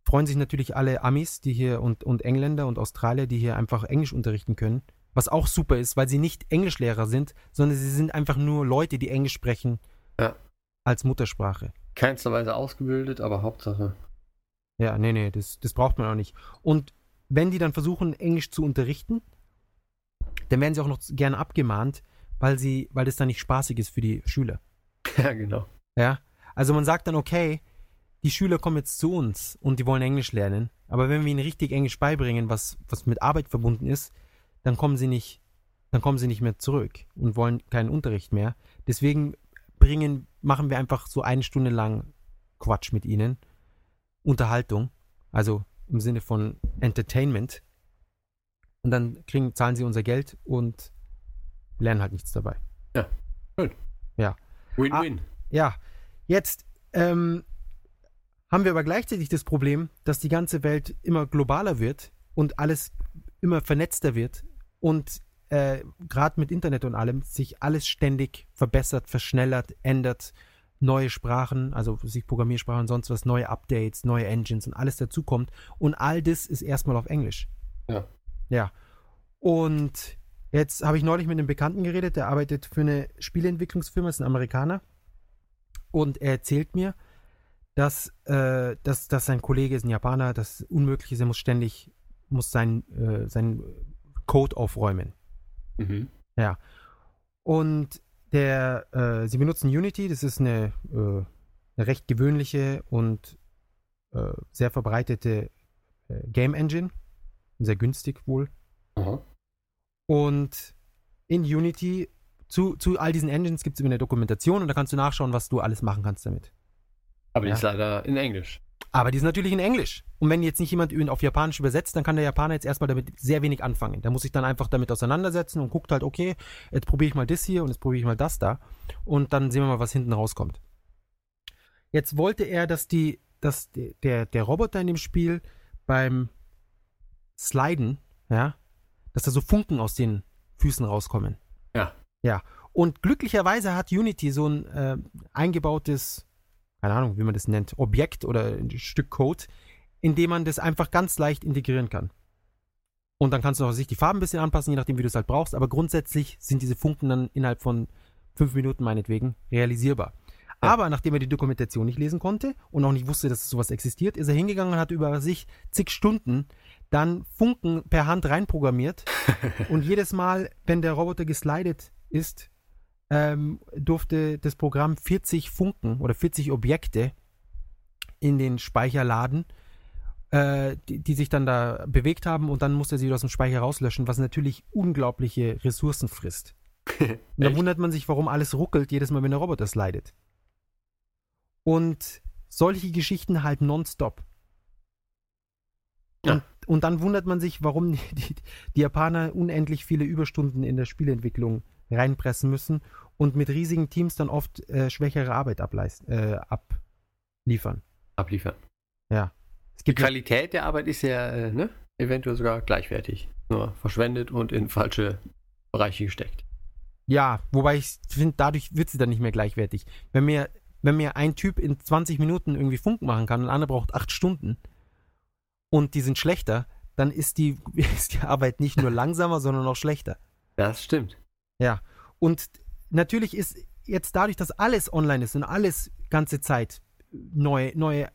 B: Freuen sich natürlich alle Amis, die hier und, und Engländer und Australier, die hier einfach Englisch unterrichten können, was auch super ist, weil sie nicht Englischlehrer sind, sondern sie sind einfach nur Leute, die Englisch sprechen
A: Ja.
B: als Muttersprache.
A: Keinster Weise ausgebildet, aber Hauptsache.
B: Ja, nee, nee, das, das braucht man auch nicht. Und wenn die dann versuchen, Englisch zu unterrichten, dann werden sie auch noch gerne abgemahnt, weil sie, weil das dann nicht spaßig ist für die Schüler.
A: Ja, genau.
B: Ja. Also man sagt dann, okay, die Schüler kommen jetzt zu uns und die wollen Englisch lernen, aber wenn wir ihnen richtig Englisch beibringen, was, was mit Arbeit verbunden ist, dann kommen sie nicht, dann kommen sie nicht mehr zurück und wollen keinen Unterricht mehr. Deswegen bringen, machen wir einfach so eine Stunde lang Quatsch mit ihnen. Unterhaltung, also im Sinne von Entertainment. Und dann kriegen, zahlen sie unser Geld und lernen halt nichts dabei.
A: Win-win.
B: Ja, jetzt ähm, haben wir aber gleichzeitig das Problem, dass die ganze Welt immer globaler wird und alles immer vernetzter wird und äh, gerade mit Internet und allem sich alles ständig verbessert, verschnellert, ändert, neue Sprachen, also sich Programmiersprachen und sonst was, neue Updates, neue Engines und alles dazukommt und all das ist erstmal auf Englisch.
A: Ja.
B: Ja. Und jetzt habe ich neulich mit einem Bekannten geredet, der arbeitet für eine Spieleentwicklungsfirma, ist ein Amerikaner. Und er erzählt mir, dass, äh, dass, dass sein Kollege ist ein Japaner, das unmöglich ist, er muss ständig, muss sein, äh, seinen Code aufräumen.
A: Mhm.
B: Ja. Und der, äh, sie benutzen Unity, das ist eine, äh, eine recht gewöhnliche und äh, sehr verbreitete äh, Game Engine. Sehr günstig wohl.
A: Aha.
B: Und in Unity zu, zu all diesen Engines gibt es eine Dokumentation und da kannst du nachschauen, was du alles machen kannst damit.
A: Aber die
B: Ja.
A: ist leider in Englisch.
B: Aber die ist natürlich in Englisch. Und wenn jetzt nicht jemand ihn auf Japanisch übersetzt, dann kann der Japaner jetzt erstmal damit sehr wenig anfangen. Der muss sich dann einfach damit auseinandersetzen und guckt halt, okay, jetzt probiere ich mal das hier und jetzt probiere ich mal das da. Und dann sehen wir mal, was hinten rauskommt. Jetzt wollte er, dass die, dass de- der, der Roboter in dem Spiel beim Sliden, ja, dass da so Funken aus den Füßen rauskommen.
A: Ja.
B: Ja. Und glücklicherweise hat Unity so ein äh, eingebautes, keine Ahnung, wie man das nennt, Objekt oder ein Stück Code, in dem man das einfach ganz leicht integrieren kann. Und dann kannst du auch sich die Farben ein bisschen anpassen, je nachdem, wie du es halt brauchst. Aber grundsätzlich sind diese Funken dann innerhalb von fünf Minuten meinetwegen realisierbar.
A: Ja.
B: Aber nachdem er die Dokumentation nicht lesen konnte und auch nicht wusste, dass sowas existiert, ist er hingegangen und hat über sich zig Stunden dann Funken per Hand reinprogrammiert. und jedes Mal, wenn der Roboter geslidet ist, ähm, durfte das Programm 40 Funken oder 40 Objekte in den Speicher laden, äh, die, die sich dann da bewegt haben und dann musste er sie wieder aus dem Speicher rauslöschen, was natürlich unglaubliche Ressourcen frisst. Und da wundert man sich, warum alles ruckelt, jedes Mal, wenn der Roboter slidet. Und solche Geschichten halt nonstop.
A: Ja.
B: Und, und dann wundert man sich, warum die, die, die Japaner unendlich viele Überstunden in der Spielentwicklung reinpressen müssen und mit riesigen Teams dann oft äh, schwächere Arbeit ableist, äh, abliefern.
A: Abliefern.
B: Es
A: Die
B: ja-
A: Qualität der Arbeit ist ja äh, ne, eventuell sogar gleichwertig. Nur verschwendet und in falsche Bereiche gesteckt.
B: Ja, wobei ich finde, dadurch wird sie dann nicht mehr gleichwertig. Wenn mir, wenn mir ein Typ in 20 Minuten irgendwie Funken machen kann und ein anderer braucht 8 Stunden und die sind schlechter, dann ist die, ist die Arbeit nicht nur langsamer, sondern auch schlechter.
A: Das stimmt.
B: Und natürlich ist jetzt dadurch, dass alles online ist und alles ganze Zeit neue, neue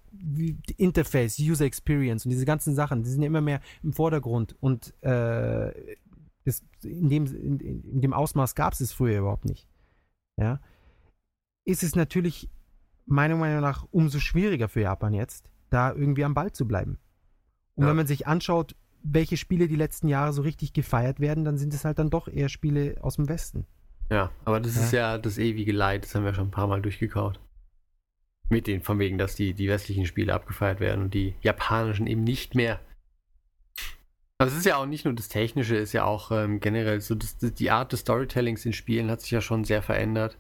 B: Interface, User Experience und diese ganzen Sachen, die sind ja immer mehr im Vordergrund und äh, das, in, dem, in, in dem Ausmaß gab es es früher überhaupt nicht. Ja, ist es natürlich meiner Meinung nach umso schwieriger für Japan jetzt, da irgendwie am Ball zu bleiben. Und
A: Ja.
B: wenn man sich anschaut, welche Spiele die letzten Jahre so richtig gefeiert werden, dann sind es halt dann doch eher Spiele aus dem Westen.
A: Ja, aber das
B: Ja.
A: ist ja das ewige Leid, das haben wir schon ein paar Mal durchgekaut. Mit den, von wegen, dass die, die westlichen Spiele abgefeiert werden und die japanischen eben nicht mehr. Also es ist ja auch nicht nur das Technische, ist ja auch ähm, generell so, das, die Art des Storytellings in Spielen hat sich ja schon sehr verändert.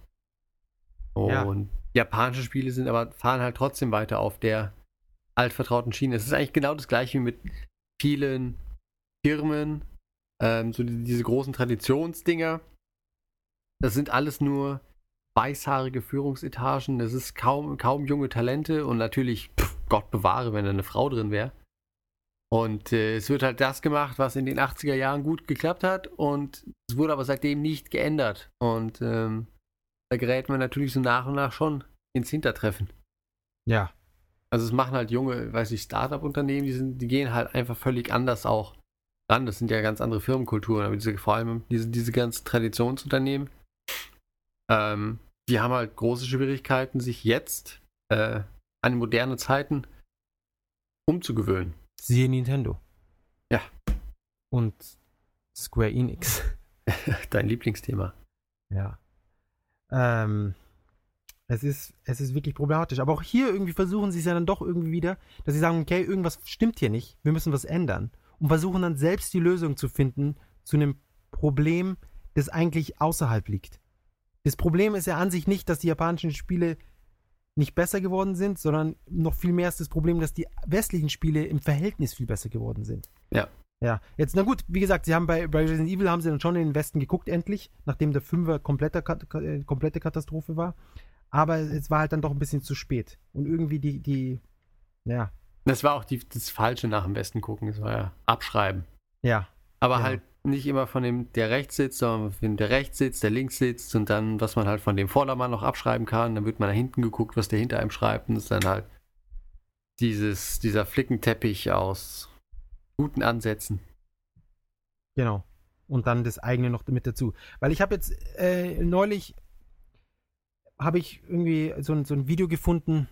B: Ja.
A: Und japanische Spiele sind aber, fahren halt trotzdem weiter auf der altvertrauten Schiene. Es ist eigentlich genau das gleiche wie mit vielen Firmen, ähm, so die, diese großen Traditionsdinger. Das sind alles nur weißhaarige Führungsetagen. Das ist kaum, kaum junge Talente und natürlich, pff, Gott bewahre, wenn da eine Frau drin wäre. Und äh, es wird halt das gemacht, was in den 80er Jahren gut geklappt hat und es wurde aber seitdem nicht geändert. Und ähm, da gerät man natürlich so nach und nach schon ins Hintertreffen.
B: Ja.
A: Also es machen halt junge, weiß ich, Startup-Unternehmen, die, sind, die gehen halt einfach völlig anders auch ran. Das sind ja ganz andere Firmenkulturen, aber diese, vor allem diese, diese ganzen Traditionsunternehmen, ähm, die haben halt große Schwierigkeiten, sich jetzt äh, an moderne Zeiten umzugewöhnen.
B: Siehe Nintendo.
A: Ja.
B: Und Square Enix.
A: Dein Lieblingsthema.
B: Ja. Ähm, es ist, es ist wirklich problematisch. Aber auch hier irgendwie versuchen sie es ja dann doch irgendwie wieder, dass sie sagen, okay, irgendwas stimmt hier nicht, wir müssen was ändern. Und versuchen dann selbst die Lösung zu finden zu einem Problem, das eigentlich außerhalb liegt. Das Problem ist ja an sich nicht, dass die japanischen Spiele nicht besser geworden sind, sondern noch viel mehr ist das Problem, dass die westlichen Spiele im Verhältnis viel besser geworden sind.
A: Ja.
B: Ja, jetzt, na gut, wie gesagt, sie haben bei, bei Resident Evil haben sie dann schon in den Westen geguckt, endlich, nachdem der Fünfer kompletter, Kat- äh, komplette Katastrophe war. Aber es war halt dann doch ein bisschen zu spät. Und irgendwie die, die, ja,
A: Das war auch die, das Falsche nach dem Westen gucken, das war ja abschreiben.
B: ja,
A: Aber
B: Ja.
A: halt nicht immer von dem, der rechts sitzt, sondern von dem, der rechts sitzt, der links sitzt und dann, was man halt von dem Vordermann noch abschreiben kann. Dann wird man nach hinten geguckt, was der hinter einem schreibt und das ist dann halt dieses, dieser Flickenteppich aus guten Ansätzen.
B: genau. Und dann das eigene noch mit dazu. Weil ich habe jetzt äh, neulich habe ich irgendwie so ein, so ein Video gefunden,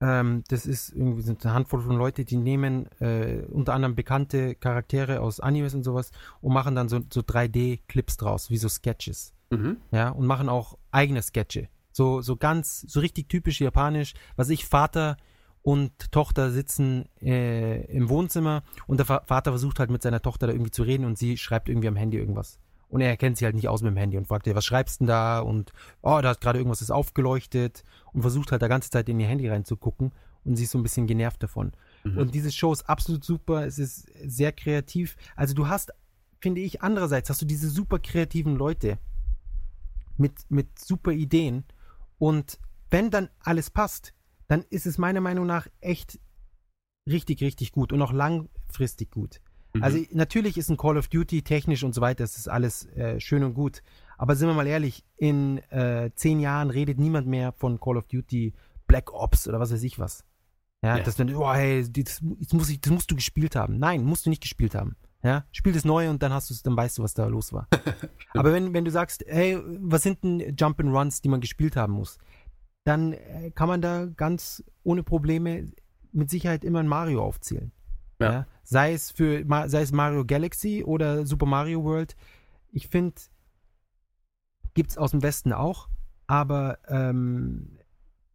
B: Ähm, das ist irgendwie sind eine Handvoll von Leute, die nehmen äh, unter anderem bekannte Charaktere aus Animes und sowas und machen dann so, so 3D-Clips draus, wie so Sketches.
A: Mhm.
B: Ja, und machen auch eigene Sketche. So, so ganz, so richtig typisch japanisch. Was ich, Vater und Tochter sitzen äh, im Wohnzimmer und der Va Vater versucht halt mit seiner Tochter da irgendwie zu reden und sie schreibt irgendwie am Handy irgendwas. Und er kennt sie halt nicht aus mit dem Handy und fragt ihr, was schreibst du denn da? Und oh, da hat gerade irgendwas ist aufgeleuchtet und versucht halt da ganze Zeit in ihr Handy reinzugucken und sie ist so ein bisschen genervt davon.
A: Mhm.
B: Und diese Show ist absolut super, es ist sehr kreativ. Also du hast, finde ich, andererseits hast du diese super kreativen Leute mit, mit super Ideen und wenn dann alles passt, dann ist es meiner Meinung nach echt richtig, richtig gut und auch langfristig gut.
A: Mhm.
B: Also natürlich ist ein Call of Duty technisch und so weiter, das ist alles äh, schön und gut. Aber sind wir mal ehrlich, in äh, zehn Jahren redet niemand mehr von Call of Duty Black Ops oder was weiß ich was. Ja,
A: Ja.
B: das dann, oh, hey, das, das, muss ich, das musst du gespielt haben. Nein, musst du nicht gespielt haben. Ja, spiel das neu und dann hast du dann weißt du, was da los war. Aber wenn, wenn du sagst, hey, was sind denn Jump and Runs, die man gespielt haben muss, dann äh, kann man da ganz ohne Probleme mit Sicherheit immer ein Mario aufzählen.
A: Ja.
B: Sei es für sei es Mario Galaxy oder Super Mario World. Ich finde, gibt's aus dem Westen auch, aber ähm,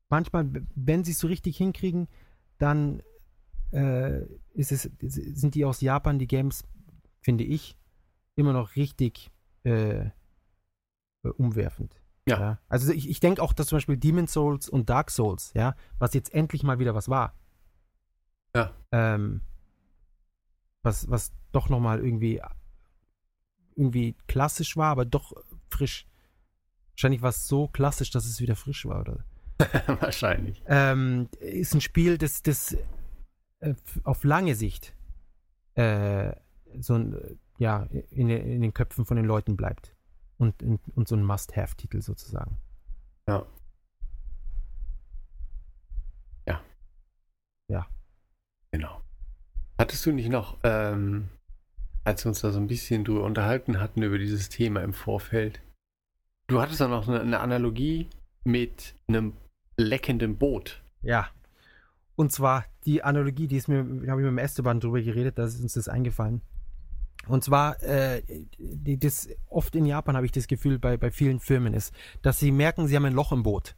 B: manchmal, wenn sie es so richtig hinkriegen, dann äh, ist es, sind die aus Japan, die Games, finde ich, immer noch richtig äh, umwerfend.
A: Ja.
B: Also ich, ich denke auch, dass zum Beispiel Demon's Souls und Dark Souls, ja, was jetzt endlich mal wieder was war.
A: Ja.
B: Ähm, was, was doch nochmal irgendwie irgendwie klassisch war, aber doch frisch. Wahrscheinlich war es so klassisch, dass es wieder frisch war, oder?
A: Wahrscheinlich.
B: ähm, ist ein Spiel, das, das äh, auf lange Sicht äh, so ein, äh, ja, in, den- in den Köpfen von den Leuten bleibt. Und, und, und so ein Must-Have-Titel sozusagen.
A: Ja. Genau. Hattest du nicht noch, ähm, als wir uns da so ein bisschen drüber unterhalten hatten, über dieses Thema im Vorfeld, du hattest da noch eine, eine Analogie mit einem leckenden Boot.
B: Ja. Und zwar die Analogie, die ist mir, da habe ich mit dem Esteban drüber geredet, da ist uns das eingefallen. Und zwar, äh, die, das, oft in Japan habe ich das Gefühl, bei, bei vielen Firmen ist, dass sie merken, sie haben ein Loch im Boot.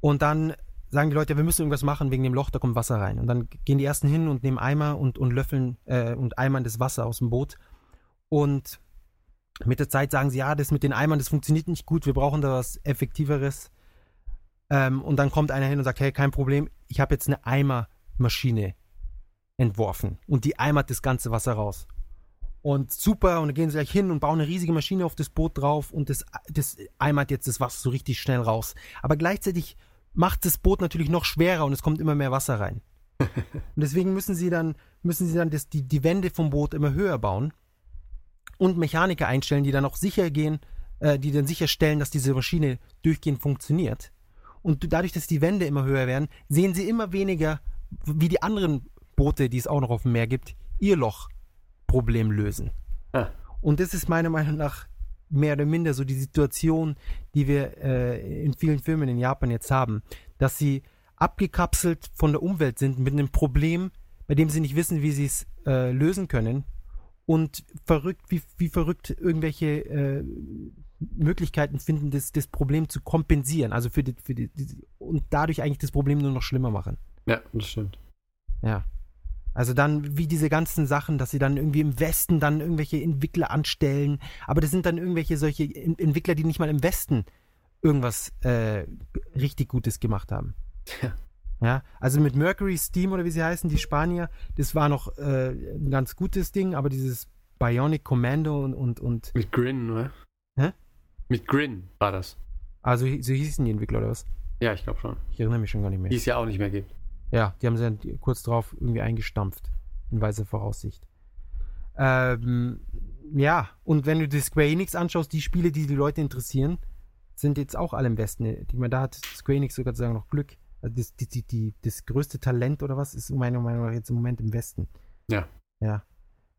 B: Und dann sagen die Leute, wir müssen irgendwas machen wegen dem Loch, da kommt Wasser rein. Und dann gehen die ersten hin und nehmen Eimer und, und löffeln äh, und eimern das Wasser aus dem Boot. Und mit der Zeit sagen sie, ja, das mit den Eimern, das funktioniert nicht gut, wir brauchen da was Effektiveres. Ähm, und dann kommt einer hin und sagt, hey, kein Problem, ich habe jetzt eine Eimermaschine entworfen und die eimert das ganze Wasser raus. Und super, und dann gehen sie gleich hin und bauen eine riesige Maschine auf das Boot drauf und das, das eimert jetzt das Wasser so richtig schnell raus. Aber gleichzeitig macht das Boot natürlich noch schwerer und es kommt immer mehr Wasser rein. und deswegen müssen sie dann, müssen sie dann das, die, die Wände vom Boot immer höher bauen und Mechaniker einstellen, die dann auch sicher gehen, äh, die dann sicherstellen, dass diese Maschine durchgehend funktioniert. Und dadurch, dass die Wände immer höher werden, sehen sie immer weniger, wie die anderen Boote, die es auch noch auf dem Meer gibt, ihr Lochproblem lösen.
A: Ah.
B: Und das ist meiner Meinung nach mehr oder minder so die Situation, die wir äh, in vielen Firmen in Japan jetzt haben, dass sie abgekapselt von der Umwelt sind mit einem Problem, bei dem sie nicht wissen, wie sie es äh, lösen können und verrückt, wie, wie verrückt irgendwelche äh, Möglichkeiten finden, das, das Problem zu kompensieren, also für die, für die, die und dadurch eigentlich das Problem nur noch schlimmer machen.
A: Ja, das stimmt.
B: Ja. Also dann wie diese ganzen Sachen, dass sie dann irgendwie im Westen dann irgendwelche Entwickler anstellen, aber das sind dann irgendwelche solche En- Entwickler, die nicht mal im Westen irgendwas äh, richtig Gutes gemacht haben.
A: Ja.
B: Ja, also mit Mercury Steam oder wie sie heißen, die Spanier, das war noch äh, ein ganz gutes Ding, aber dieses Bionic Commando und, und, und
A: Mit Grin, oder?
B: Hä?
A: Mit Grin war das.
B: also so hießen die Entwickler oder was?
A: Ja, ich glaube schon.
B: Ich erinnere mich schon gar nicht mehr.
A: Die es ja auch nicht mehr gibt.
B: Ja, die haben sie dann kurz drauf irgendwie eingestampft. In weiser Voraussicht. Ähm, ja, und wenn du die Square Enix anschaust, die Spiele, die die Leute interessieren, sind jetzt auch alle im Westen. Ich meine, da hat Square Enix sogar sagen noch Glück. Also das, die, die, die, das größte Talent oder was ist meiner Meinung nach jetzt im Moment im Westen.
A: Ja.
B: Ja.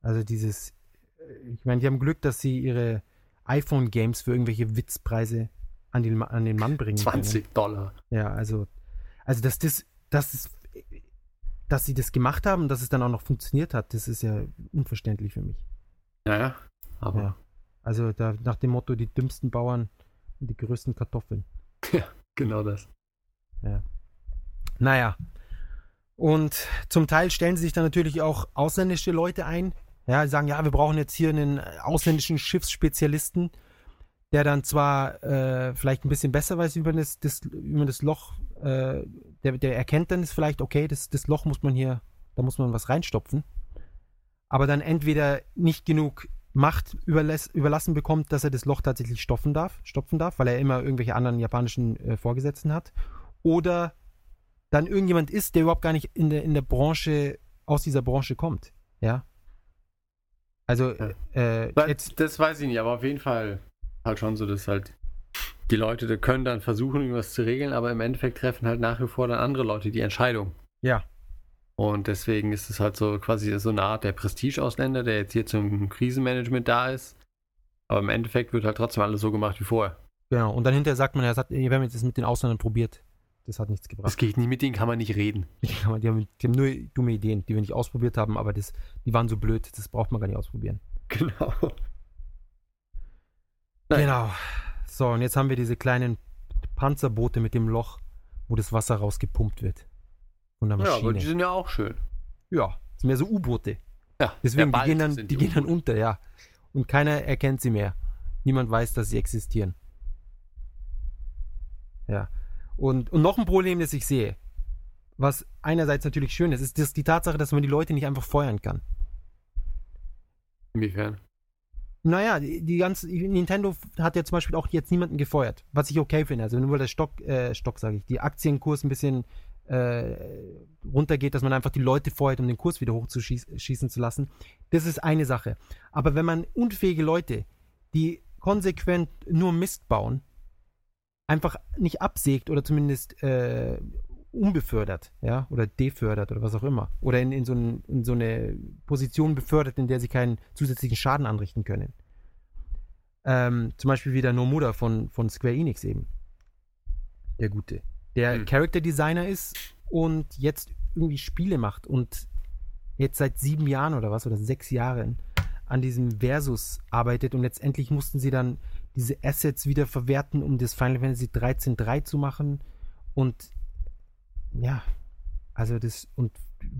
B: Also dieses, äh, ich meine, die haben Glück, dass sie ihre iPhone-Games für irgendwelche Witzpreise an den, an den Mann bringen können.
A: 20 Dollar.
B: Ja, also, Also, dass das, dass es, dass sie das gemacht haben, dass es dann auch noch funktioniert hat, das ist ja unverständlich für mich.
A: Naja, aber
B: Ja. Also da, nach dem Motto, die dümmsten Bauern und die größten Kartoffeln.
A: genau das.
B: Naja. Und zum Teil stellen sie sich dann natürlich auch ausländische Leute ein. Ja, sagen, ja, wir brauchen jetzt hier einen ausländischen Schiffsspezialisten, der dann zwar äh, vielleicht ein bisschen besser weiß über das, das, über das Loch, äh, der, der erkennt dann ist vielleicht, okay, das, das Loch muss man hier, da muss man was reinstopfen. Aber dann entweder nicht genug Macht überläs, überlassen bekommt, dass er das Loch tatsächlich stopfen darf, stopfen darf, weil er immer irgendwelche anderen japanischen äh, Vorgesetzten hat. Oder dann irgendjemand ist, der überhaupt gar nicht in der, in der Branche, aus dieser Branche kommt. Ja. Also, äh,
A: Das,
B: jetzt,
A: das weiß ich nicht, aber auf jeden Fall halt schon so, dass halt die Leute die können dann versuchen, irgendwas zu regeln, aber im Endeffekt treffen halt nach wie vor dann andere Leute die Entscheidung.
B: ja,
A: Und deswegen ist es halt so quasi so eine Art der Prestige-Ausländer, der jetzt hier zum Krisenmanagement da ist. Aber im Endeffekt wird halt trotzdem alles so gemacht wie vorher.
B: genau. Und dann hinterher sagt man, ja, sagt, wir haben jetzt das mit den Ausländern probiert. Das hat nichts
A: Das
B: gebracht.
A: geht nicht, mit denen kann man nicht reden.
B: Die haben, die haben, die haben nur dumme Ideen, die wir nicht ausprobiert haben, aber das, die waren so blöd, das braucht man gar nicht ausprobieren.
A: Genau. Nein.
B: Genau. So, und jetzt haben wir diese kleinen Panzerboote mit dem Loch, wo das Wasser rausgepumpt wird. Von der
A: Ja, aber die
B: Maschine.
A: sind ja auch schön.
B: Ja, das sind mehr so U-Boote.
A: Ja,
B: Deswegen, die gehen dann,
A: sind
B: die gehen dann unter, ja. Und keiner erkennt sie mehr. Niemand weiß, dass sie existieren. Ja. Und, und noch ein Problem, das ich sehe, was einerseits natürlich schön ist, ist das die Tatsache, dass man die Leute nicht einfach feuern kann.
A: Inwiefern?
B: Naja, die, ganze Nintendo hat ja zum Beispiel auch jetzt niemanden gefeuert, was ich okay finde. Also nur weil der Stock, äh, Stock sage ich, die Aktienkurs ein bisschen äh, runtergeht, dass man einfach die Leute feuert, um den Kurs wieder hochzuschießen zu lassen. Das ist eine Sache. Aber wenn man unfähige Leute, die konsequent nur Mist bauen, einfach nicht absägt oder zumindest äh, unbefördert, ja, oder defördert oder was auch immer. Oder in, in, so ein, in so eine Position befördert, in der sie keinen zusätzlichen Schaden anrichten können. Ähm, zum Beispiel wie der Nomura von, von Square Enix eben. Der Gute. Der
A: Hm.
B: Character Designer ist und jetzt irgendwie Spiele macht und jetzt seit sieben Jahren oder was, oder sechs Jahren an diesem Versus arbeitet und letztendlich mussten sie dann diese Assets wieder verwerten, um das Final Fantasy 13.3 zu machen und ja, also das und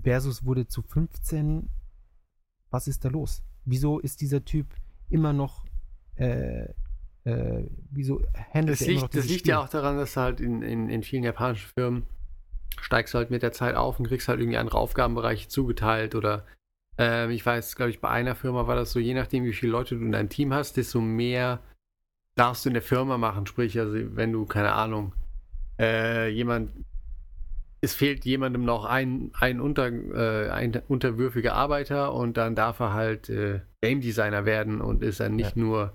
B: Versus wurde zu 15. Was ist da los? Wieso ist dieser Typ immer noch äh, äh, wieso handelt
A: Das
B: er
A: liegt, das liegt
B: Spiel?
A: ja auch daran, dass halt in, in, in vielen japanischen Firmen steigst du halt mit der Zeit auf und kriegst halt irgendwie andere Aufgabenbereiche zugeteilt oder ähm, ich weiß, glaube ich, bei einer Firma war das so, je nachdem, wie viele Leute du in deinem Team hast, desto mehr darfst du in der Firma machen. Sprich, also wenn du, keine Ahnung, äh, jemand, es fehlt jemandem noch ein, ein, unter, äh, ein unterwürfiger Arbeiter und dann darf er halt äh, Game Designer werden und ist dann nicht
B: Ja.
A: nur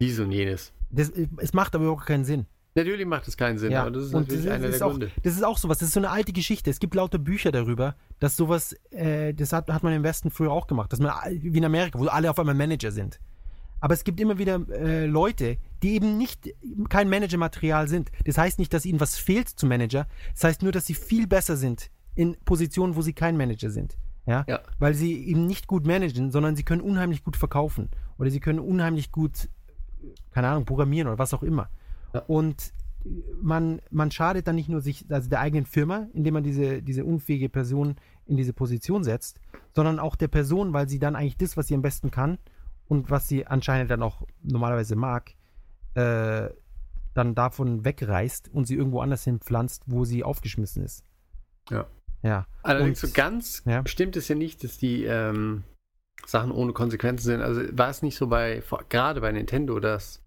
A: dies und jenes.
B: Das, es macht aber überhaupt keinen Sinn.
A: Natürlich macht das keinen Sinn,
B: Ja,
A: aber das ist
B: und
A: natürlich
B: das ist-
A: einer
B: ist
A: der
B: auch-
A: Gründe.
B: Das ist auch sowas, das ist so eine alte Geschichte. Es gibt lauter Bücher darüber, dass sowas, äh, das hat, hat man im Westen früher auch gemacht, dass man, wie in Amerika, wo alle auf einmal Manager sind. Aber es gibt immer wieder äh, Leute, die eben nicht kein Managermaterial sind. Das heißt nicht, dass ihnen was fehlt zum Manager. Das heißt nur, dass sie viel besser sind in Positionen, wo sie kein Manager sind. Ja?
A: Ja.
B: Weil sie eben nicht gut managen, sondern sie können unheimlich gut verkaufen. Oder sie können unheimlich gut, keine Ahnung, programmieren oder was auch immer.
A: Ja.
B: Und man, man schadet dann nicht nur sich, also der eigenen Firma, indem man diese, diese unfähige Person in diese Position setzt, sondern auch der Person, weil sie dann eigentlich das, was sie am besten kann und was sie anscheinend dann auch normalerweise mag, äh, dann davon wegreißt und sie irgendwo anders hin pflanzt, wo sie aufgeschmissen ist.
A: Ja.
B: Ja.
A: Allerdings
B: Und-
A: so ganz
B: ja.
A: stimmt es ja nicht, dass die ähm, Sachen ohne Konsequenzen sind. Also war es nicht so bei, vor- gerade bei Nintendo, dass,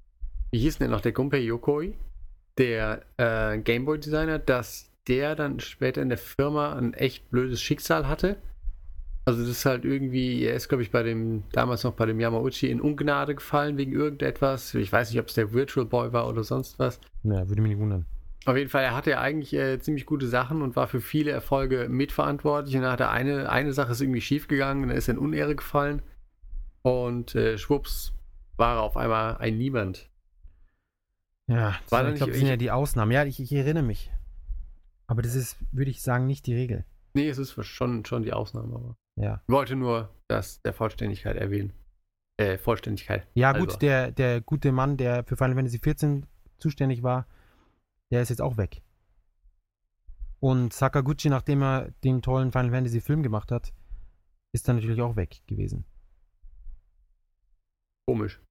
A: wie hieß denn noch, der Gunpei Yokoi, der äh, Gameboy-Designer, dass der dann später in der Firma ein echt blödes Schicksal hatte. Also das ist halt irgendwie, er ist glaube ich bei dem, damals noch bei dem Yamauchi in Ungnade gefallen wegen irgendetwas. Ich weiß nicht, ob es der Virtual Boy war oder sonst was.
B: Ja, würde mich nicht wundern.
A: Auf jeden Fall, er hatte ja eigentlich äh, ziemlich gute Sachen und war für viele Erfolge mitverantwortlich. Und dann hat er eine, eine Sache ist irgendwie schief gegangen, dann ist er in Unehre gefallen. Und äh, schwupps, war er auf einmal ein Niemand.
B: Ja,
A: War da
B: ich glaube, das sind ja die Ausnahmen. Ja, ich, ich erinnere mich. Aber das ist, würde ich sagen, nicht die Regel.
A: Nee, es ist schon, schon die Ausnahme, aber.
B: Ja.
A: Ich wollte nur das der Vollständigkeit erwähnen. Äh, Vollständigkeit.
B: Ja, gut, der, der gute Mann, der für Final Fantasy XIV zuständig war, der ist jetzt auch weg. Und Sakaguchi, nachdem er den tollen Final Fantasy Film gemacht hat, ist dann natürlich auch weg gewesen.
A: Komisch.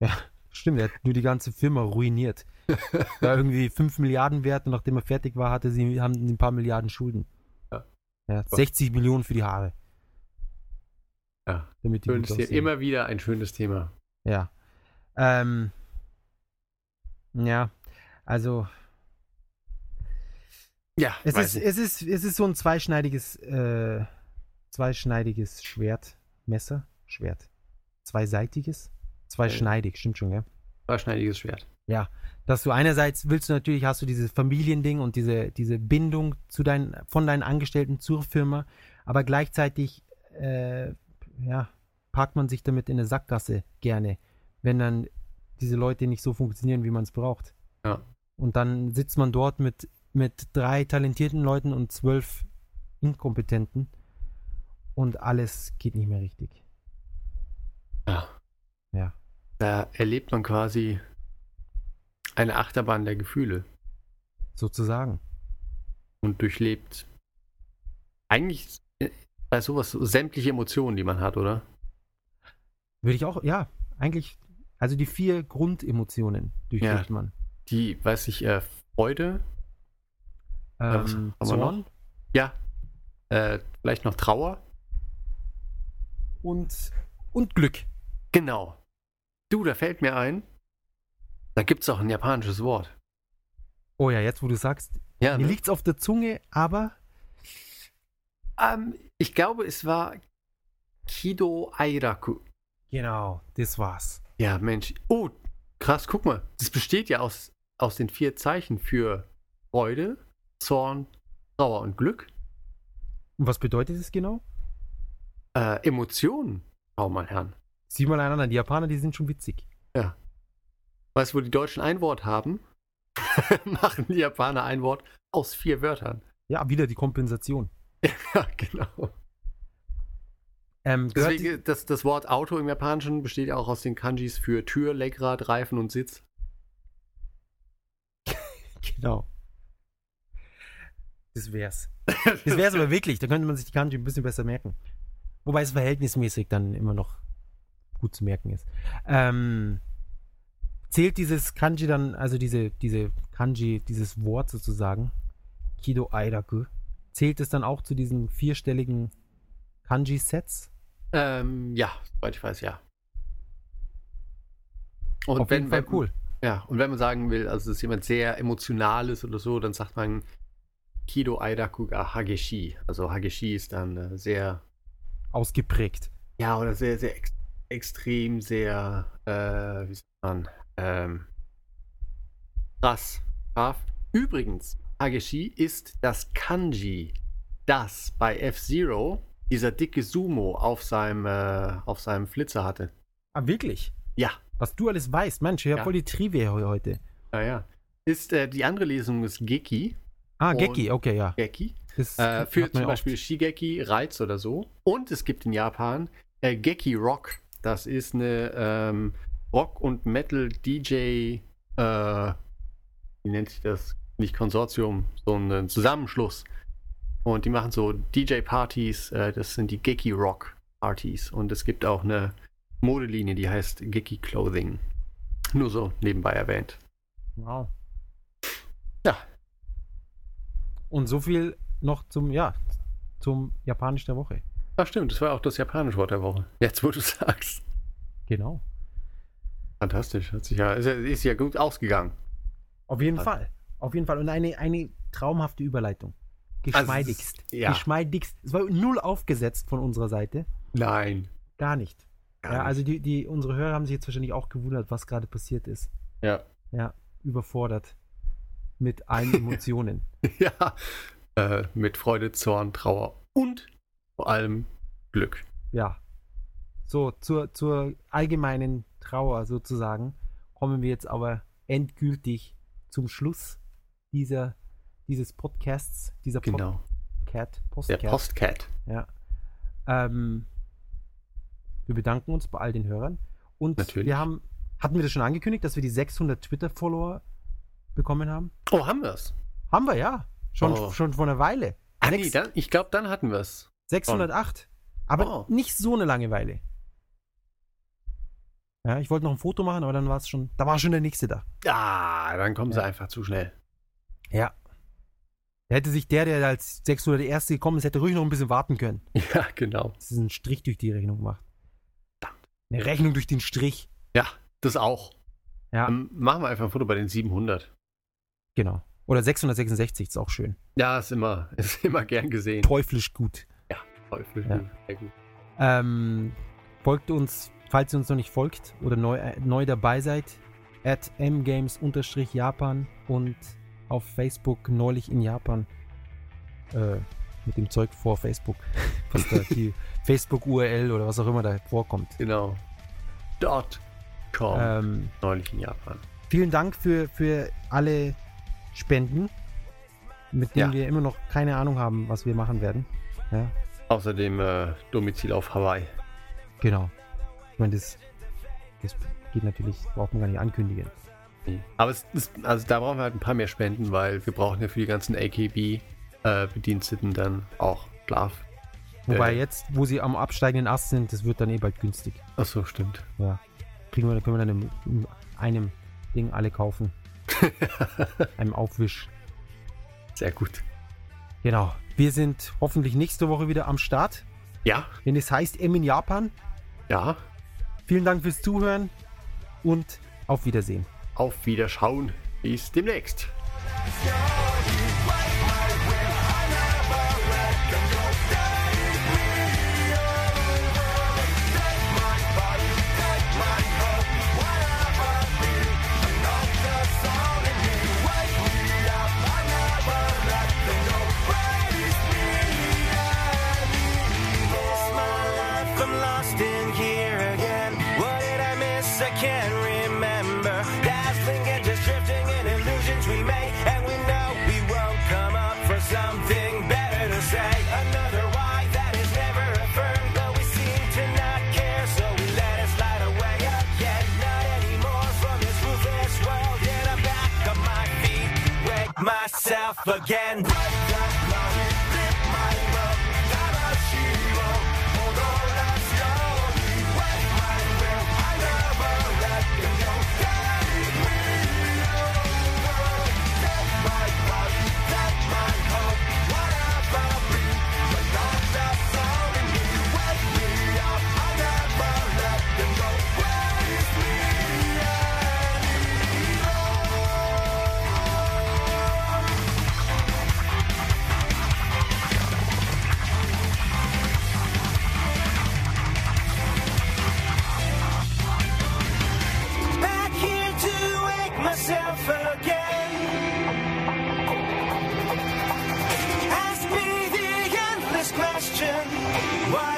B: Stimmt, er hat nur die ganze Firma ruiniert. War irgendwie 5 Milliarden wert und nachdem er fertig war, hatte sie, haben sie ein paar Milliarden Schulden.
A: Ja.
B: Ja, 60 Millionen für die Haare.
A: Ja.
B: Damit die
A: Schönes Thema. Immer wieder ein schönes Thema.
B: Ja. Ähm, ja, also
A: Ja,
B: es ist,
A: nicht.
B: es ist, es ist so ein zweischneidiges, äh, zweischneidiges Schwert, Messer, Schwert. Zweiseitiges? Zweischneidig, stimmt schon, ja.
A: zweischneidiges Schwert.
B: Dass du einerseits willst du natürlich, hast du dieses Familiending und diese, diese Bindung zu deinen, von deinen Angestellten zur Firma, aber gleichzeitig, äh, ja, parkt man sich damit in eine Sackgasse gerne, wenn dann diese Leute nicht so funktionieren, wie man es braucht.
A: Ja.
B: Und dann sitzt man dort mit, mit drei talentierten Leuten und zwölf Inkompetenten und alles geht nicht mehr richtig.
A: Ja.
B: Ja.
A: Da erlebt man quasi eine Achterbahn der Gefühle
B: Sozusagen.
A: und durchlebt eigentlich äh, bei sowas so sämtliche Emotionen, die man hat, oder?
B: Würde ich auch, ja, eigentlich, also die vier Grundemotionen durchlebt
A: Ja.
B: man.
A: Die, weiß ich, äh, Freude,
B: Ähm,
A: wir
B: Zorn
A: ja, äh, vielleicht noch Trauer.
B: und, und Glück.
A: Genau. Du, da fällt mir ein, da gibt es auch ein japanisches Wort.
B: Oh ja, jetzt wo du sagst,
A: Ja,
B: mir
A: ne?
B: liegt's auf der Zunge, aber
A: ähm, ich glaube, es war Kido Airaku.
B: genau, das war's.
A: Ja, Mensch. Oh, krass, guck mal. Das besteht ja aus, aus den vier Zeichen für Freude, Zorn, Trauer und Glück.
B: Und was bedeutet es genau?
A: Äh, Emotionen, schau mal Herrn.
B: Sieh mal einander, die Japaner, die sind schon witzig.
A: Weißt du, wo die Deutschen ein Wort haben? Machen die Japaner ein Wort aus vier Wörtern.
B: Ja, wieder die Kompensation.
A: Ja, genau.
B: Ähm,
A: Deswegen, das, das Wort Auto im Japanischen besteht ja auch aus den Kanjis für Tür, Lenkrad, Reifen und Sitz.
B: genau. Das wär's. Das wär's aber wirklich, da könnte man sich die Kanji ein bisschen besser merken. Wobei es verhältnismäßig dann immer noch gut zu merken ist. Ähm, zählt dieses Kanji dann, also diese, diese Kanji, dieses Wort sozusagen, Kido Airaku, zählt es dann auch zu diesen vierstelligen Kanji-Sets?
A: Ähm, ja, soweit ich weiß, ja. Und
B: Auf
A: wenn,
B: jeden Fall
A: wenn,
B: cool.
A: Ja, und wenn man sagen will, also es ist jemand sehr emotionales oder so, dann sagt man Kido Airaku ga Hageshi. Also Hageshi ist dann äh, sehr,
B: Ausgeprägt.
A: ja, oder sehr, sehr ex extrem, sehr, äh, wie sagt man, ähm, krass, scharf. Übrigens, Hageshi ist das Kanji, das bei F-Zero dieser dicke Sumo auf seinem, äh, auf seinem Flitzer hatte.
B: Ah, wirklich?
A: Ja.
B: Was du alles weißt, Mensch, ich habe
A: Ja.
B: voll die Trivia he- heute.
A: Ja, ja. Ist, äh, die andere Lesung ist Geki.
B: Ah, Geki, okay, ja.
A: Geki. Äh, für zum Beispiel
B: oft.
A: Shigeki, Reiz oder so. Und es gibt in Japan äh, Geki Rock. Das ist eine ähm, Rock- und Metal-DJ, äh, wie nennt sich das? Nicht Konsortium, sondern ein Zusammenschluss. Und die machen so DJ-Partys. Äh, das sind die Geki Rock-Partys. Und es gibt auch eine Modelinie, die heißt Geki Clothing. Nur so nebenbei erwähnt.
B: Wow.
A: Ja.
B: Und so viel noch zum, ja, zum Japanisch der Woche.
A: Ach stimmt, das war auch das japanische Wort der Woche. Jetzt, wo du sagst.
B: Genau.
A: Fantastisch. Hat sich ja, ist, ja, ist ja gut ausgegangen.
B: Auf jeden
A: Also-
B: Fall. Auf jeden Fall. Und eine, eine traumhafte Überleitung. Geschmeidigst.
A: Also es ist- ja.
B: Geschmeidigst. Es war null aufgesetzt von unserer Seite.
A: Nein.
B: Gar nicht.
A: Gar
B: ja,
A: nicht.
B: also die, die, unsere Hörer haben sich jetzt wahrscheinlich auch gewundert, was gerade passiert ist.
A: Ja.
B: Ja, überfordert. Mit allen Emotionen.
A: ja. Äh, mit Freude, Zorn, Trauer und vor allem Glück.
B: ja. So, zur, zur allgemeinen Trauer sozusagen kommen wir jetzt aber endgültig zum Schluss dieser dieses Podcasts, dieser
A: Genau.
B: Podcast,
A: Der
B: Postcat.
A: Postcat.
B: Ja. Ähm, wir bedanken uns bei all den Hörern. Und
A: Natürlich.
B: wir haben, hatten wir das schon angekündigt, dass wir die 600 Twitter-Follower bekommen haben?
A: Oh, haben wir's?
B: Haben wir, ja. Schon,
A: Oh.
B: schon vor einer Weile.
A: Ah, nee, dann, ich glaube, dann hatten wir's.
B: 608. Aber
A: Oh.
B: nicht so eine Langeweile. Ja, ich wollte noch ein Foto machen, aber dann war es schon, da war schon der nächste da.
A: Ah, dann kommen sie
B: Ja.
A: einfach zu schnell.
B: Ja. Da hätte sich der, der als 600 der Erste gekommen ist, hätte ruhig noch ein bisschen warten können.
A: Ja, genau.
B: Das ist ein Strich durch die Rechnung gemacht. Eine Rechnung durch den Strich.
A: Ja, das auch.
B: Ja,
A: Dann machen wir einfach ein Foto bei den 700.
B: genau. Oder 666 ist auch schön.
A: Ja, ist immer, ist immer gern gesehen.
B: Teuflisch gut.
A: Teufel.
B: Ja.
A: Sehr gut.
B: Ähm, folgt uns, falls ihr uns noch nicht folgt oder neu, äh, neu dabei seid, at mgames-japan und auf Facebook neulich in Japan äh, mit dem Zeug vor Facebook, was da die Facebook-URL oder was auch immer da vorkommt.
A: Genau. Dot com.
B: Ähm,
A: Neulich in Japan.
B: vielen Dank für, für alle Spenden, mit denen
A: Ja.
B: wir immer noch keine Ahnung haben, was wir machen werden. Ja,
A: Außerdem äh, Domizil auf Hawaii.
B: genau. Ich meine, das, das geht natürlich, braucht man gar nicht ankündigen.
A: Aber es ist, also da brauchen wir halt ein paar mehr Spenden, weil wir brauchen ja für die ganzen AKB-Bediensteten dann auch Schlaf.
B: Wobei
A: Äh.
B: jetzt, wo sie am absteigenden Ast sind, das wird dann eh bald günstig.
A: Achso, stimmt.
B: Ja. Kriegen wir, können wir dann in, in einem Ding alle kaufen. Einem Aufwisch.
A: Sehr gut.
B: Genau. Wir sind hoffentlich nächste Woche wieder am Start,
A: Ja,
B: wenn es heißt M in Japan.
A: ja.
B: Vielen Dank fürs Zuhören und auf Wiedersehen.
A: Auf Wiederschauen. Bis demnächst.
D: Myself again. Myself again. Ask me the endless question